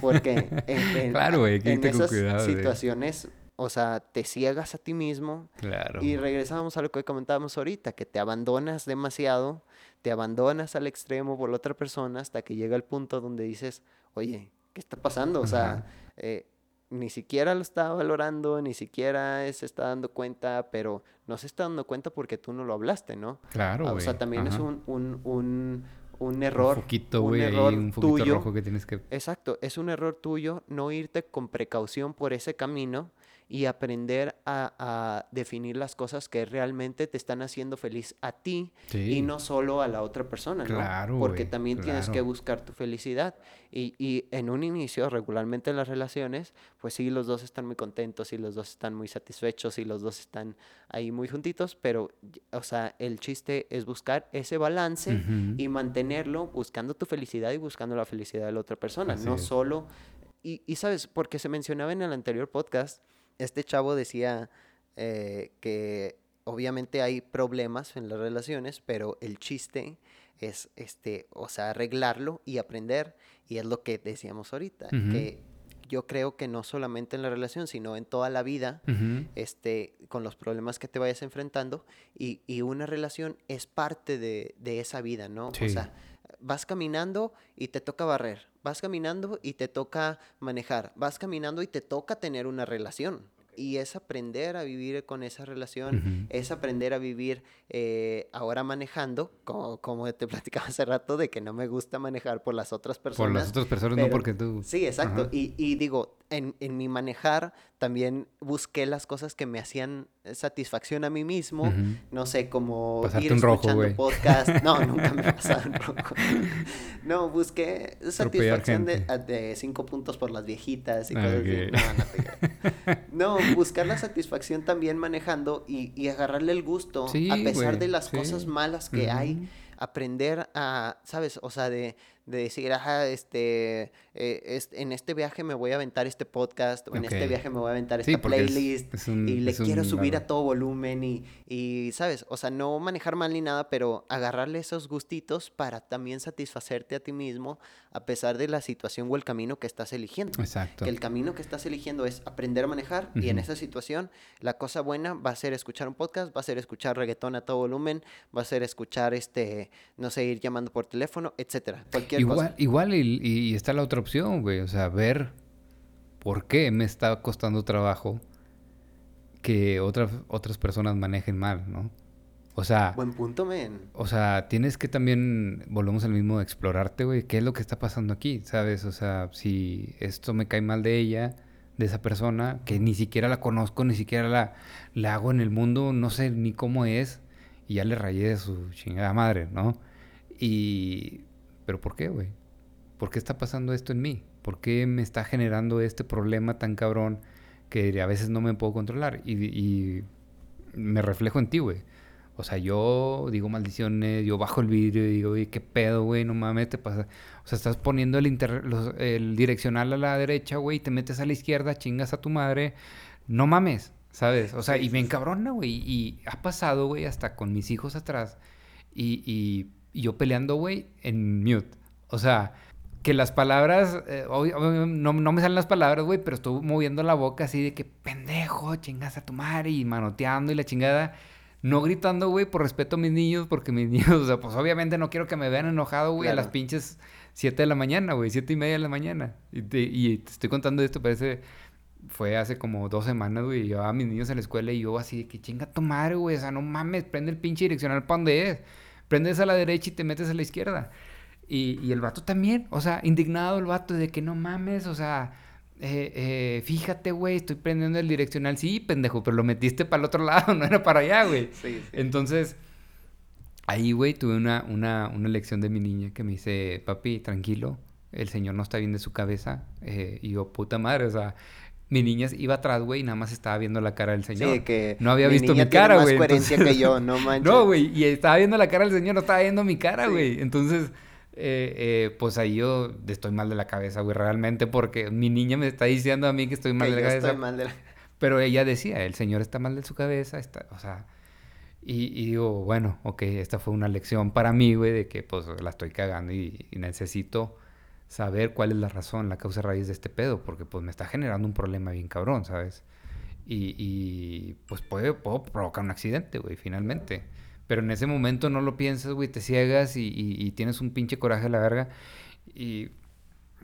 porque en, en- Claro, en esas cuidado, situaciones, o sea, te ciegas a ti mismo, Claro. y regresamos a lo que comentábamos ahorita, que te abandonas demasiado, te abandonas al extremo por la otra persona hasta que llega el punto donde dices, oye, ¿qué está pasando? O sea, eh, ni siquiera lo está valorando, ni siquiera se está dando cuenta, pero no se está dando cuenta porque tú no lo hablaste, ¿no? Claro, Ah, o sea, también es un, un, un error. Un foquito, un error un tuyo. rojo que tienes que... Exacto, es un error tuyo no irte con precaución por ese camino y aprender a, a definir las cosas que realmente te están haciendo feliz a ti Sí. y no solo a la otra persona, ¿no? Claro, Porque güey, también tienes que claro. buscar tu felicidad. Y, y en un inicio, regularmente en las relaciones, pues sí, los dos están muy contentos y los dos están muy satisfechos y los dos están ahí muy juntitos, pero, o sea, el chiste es buscar ese balance Ujú. y mantenerlo buscando tu felicidad y buscando la felicidad de la otra persona, Así no es. solo... Y, y sabes, porque se mencionaba en el anterior podcast, este chavo decía eh, que obviamente hay problemas en las relaciones, pero el chiste es, este, o sea, arreglarlo y aprender, y es lo que decíamos ahorita, que yo creo que no solamente en la relación, sino en toda la vida, este, con los problemas que te vayas enfrentando y, y una relación es parte de, de esa vida, ¿no? Sí. O sea, vas caminando y te toca barrer, vas caminando y te toca manejar, vas caminando y te toca tener una relación. Y es aprender a vivir con esa relación, es aprender a vivir eh, ahora manejando, como, como te platicaba hace rato, de que no me gusta manejar por las otras personas. Por las otras personas, no pero- porque tú... Sí, exacto. Y, y digo, en, en mi manejar también busqué las cosas que me hacían satisfacción a mí mismo. No sé, como Pasarte ir un rojo, escuchando güey. podcast. No, nunca me he pasado un rojo. No, busqué satisfacción de, de cinco puntos por las viejitas y Ah, cosas así. ok. No, no te. No, buscar la satisfacción también manejando y, y agarrarle el gusto Sí, a pesar de las sí. cosas malas que hay. Aprender a, ¿sabes? O sea, de, de decir, ajá, este, eh, en este viaje me voy a aventar este podcast, o en este viaje me voy a aventar esta playlist, es un- y le un quiero subir a todo volumen, y, y, ¿sabes? O sea, no manejar mal ni nada, pero agarrarle esos gustitos para también satisfacerte a ti mismo, a pesar de la situación o el camino que estás eligiendo. Exacto. Que el camino que estás eligiendo es aprender a manejar y en esa situación la cosa buena va a ser escuchar un podcast, va a ser escuchar reggaetón a todo volumen, va a ser escuchar este, no sé, ir llamando por teléfono, etcétera, cualquier Igual, cosa. igual y, y está la otra opción, güey. O sea, ver por qué me está costando trabajo que otras, otras personas manejen mal, ¿no? O sea, Buen punto, men. o sea, tienes que también, volvemos al mismo, explorarte, güey, qué es lo que está pasando aquí, ¿sabes? O sea, si esto me cae mal de ella, de esa persona, que ni siquiera la conozco, ni siquiera la, la hago en el mundo, no sé ni cómo es, y ya le rayé de su chingada madre, ¿no? Y... ¿Pero por qué, güey? ¿Por qué está pasando esto en mí? ¿Por qué me está generando este problema tan cabrón que a veces no me puedo controlar? Y, y me reflejo en ti, güey. O sea, yo digo maldiciones, yo bajo el vidrio y digo, oye, qué pedo, güey, no mames, te pasa. O sea, estás poniendo el, inter- los- el direccional a la derecha, güey, y te metes a la izquierda, chingas a tu madre. No mames, ¿sabes? O sea, y me encabrona, güey. Y ha pasado, güey, hasta con mis hijos atrás. Y, y- y yo peleando, güey, en mute. O sea, que las palabras, eh, no, no me salen las palabras, güey, pero estoy moviendo la boca así de que pendejo, chingas a tu madre y manoteando y la chingada. No gritando, güey, por respeto a mis niños, porque mis niños, o sea, pues obviamente no quiero que me vean enojado, güey, a las pinches 7 de la mañana, güey, siete y media de la mañana. Y te, y te estoy contando esto, parece, fue hace como dos semanas, güey, llevaba a mis niños a la escuela y yo así de que chinga tu madre, güey, o sea, no mames, prende el pinche direccional para donde es. Prendes a la derecha y te metes a la izquierda. Y, y el vato también, o sea, indignado el vato de que no mames, o sea, eh, eh, fíjate, güey, estoy prendiendo el direccional. Sí, pendejo, pero lo metiste para el otro lado, no era para allá, güey. Sí, sí. Entonces, ahí, güey, tuve una, una, una lección de mi niña que me dice, papi, tranquilo, el señor no está bien de su cabeza. Eh, y yo, puta madre, o sea, mi niña iba atrás, güey, y nada más estaba viendo la cara del señor. Sí, que no había mi visto niña mi cara, más güey. coherencia entonces- que yo, no manches. No, güey, y estaba viendo la cara del señor, no estaba viendo mi cara, Sí. güey. Entonces, eh, eh, pues ahí yo estoy mal de la cabeza, güey, realmente, porque mi niña me está diciendo a mí que estoy mal Que de la yo cabeza. estoy mal de la... Pero ella decía, el señor está mal de su cabeza, está, o sea, y, y digo, bueno, ok, esta fue una lección para mí, güey, de que pues la estoy cagando y, y necesito saber cuál es la razón, la causa raíz de este pedo, porque pues me está generando un problema bien cabrón, ¿sabes? Y, y, pues puede, puedo provocar un accidente, güey, finalmente. Pero en ese momento no lo piensas, güey, te ciegas y, y- y tienes un pinche coraje a la verga. Y,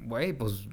güey, pues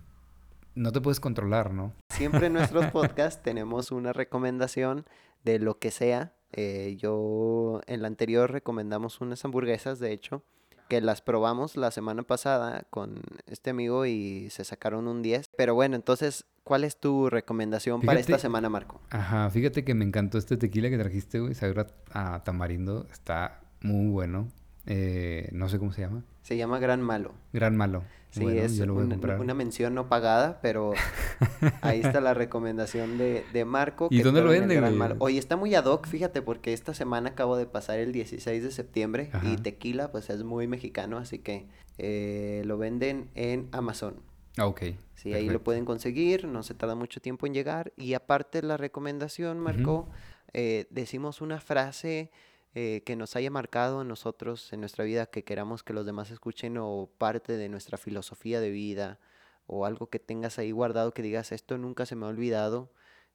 no te puedes controlar, ¿no? Siempre en nuestros podcasts tenemos una recomendación de lo que sea. Eh, yo en la anterior recomendamos unas hamburguesas, de hecho, que las probamos la semana pasada con este amigo y se sacaron un 10. Pero bueno, entonces, ¿cuál es tu recomendación para esta semana, Marco? Ajá, fíjate que me encantó este tequila que trajiste, güey. Sabe a, a tamarindo. Está muy bueno. Eh, no sé cómo se llama. Se llama Gran Malo. Gran malo. Sí, Bueno, es una, mención no pagada, pero ahí está la recomendación de, de Marco. ¿Y que dónde lo venden, Gran güey? Malo. Oye, está muy ad hoc, fíjate, porque esta semana acabo de pasar el 16 de septiembre y tequila, pues es muy mexicano, así que eh, lo venden en Amazon. Ah, ok. Sí, ahí lo pueden conseguir, no se tarda mucho tiempo en llegar. Y aparte la recomendación, Marco, eh, decimos una frase eh, que nos haya marcado en nosotros, en nuestra vida, que queramos que los demás escuchen o parte de nuestra filosofía de vida o algo que tengas ahí guardado que digas, esto nunca se me ha olvidado.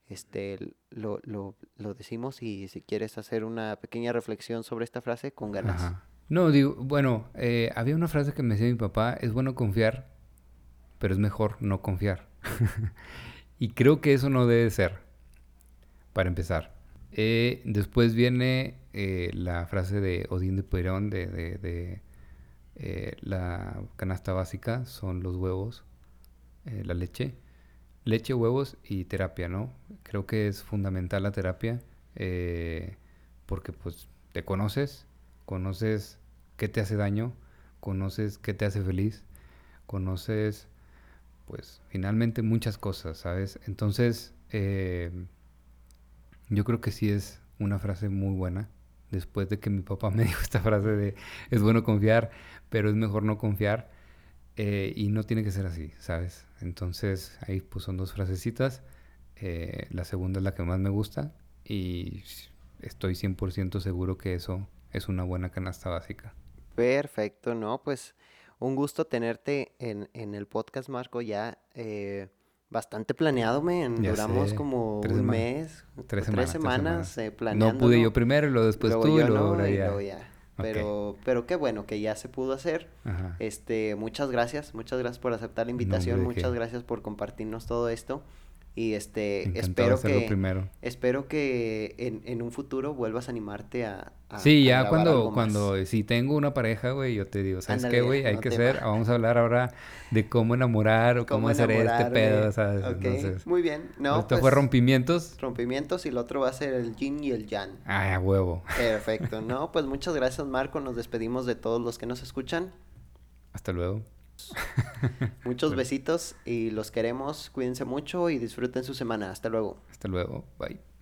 Este, lo, lo, lo decimos y si quieres hacer una pequeña reflexión sobre esta frase, con ganas. Ajá. No, digo, bueno, eh, había una frase que me decía mi papá, es bueno confiar, pero es mejor no confiar. y creo que eso no debe ser, para empezar. Eh, después viene eh, la frase de Odín de Perón de, de- eh, la canasta básica, son los huevos, eh, la leche. Leche, huevos y terapia, ¿no? Creo que es fundamental la terapia eh, porque pues te conoces, conoces qué te hace daño, conoces qué te hace feliz, conoces pues finalmente muchas cosas, ¿sabes? Entonces, Yo creo que sí es una frase muy buena. Después de que mi papá me dijo esta frase de es bueno confiar, pero es mejor no confiar. Eh, y no tiene que ser así, ¿sabes? Entonces ahí pues son dos frasecitas. Eh, la segunda es la que más me gusta y estoy 100% seguro que eso es una buena canasta básica. Perfecto, no, pues un gusto tenerte en, en el podcast, Marco. Ya eh, bastante planeado, men. Duramos como un mes, tres semanas, semanas, eh, No pude yo primero y luego después tú y luego, ya. Pero, pero qué bueno que ya se pudo hacer. Este, muchas gracias, muchas gracias por aceptar la invitación, muchas gracias por compartirnos todo esto. Y este, espero que, espero que en, en, un futuro vuelvas a animarte a... sí, ya cuando, cuando, si tengo una pareja, güey, yo te digo, ¿sabes qué, güey? Hay que ser, vamos a hablar ahora de cómo enamorar o cómo, hacer este pedo, ¿sabes? muy bien. No, esto fue pues, rompimientos. Rompimientos y el otro va a ser el yin y el yang. Ah, a huevo. Perfecto, no, pues muchas gracias, Marco. Nos despedimos de todos los que nos escuchan. Hasta luego. Muchos besitos y los queremos. Cuídense mucho y disfruten su semana. Hasta luego. Hasta luego. Bye.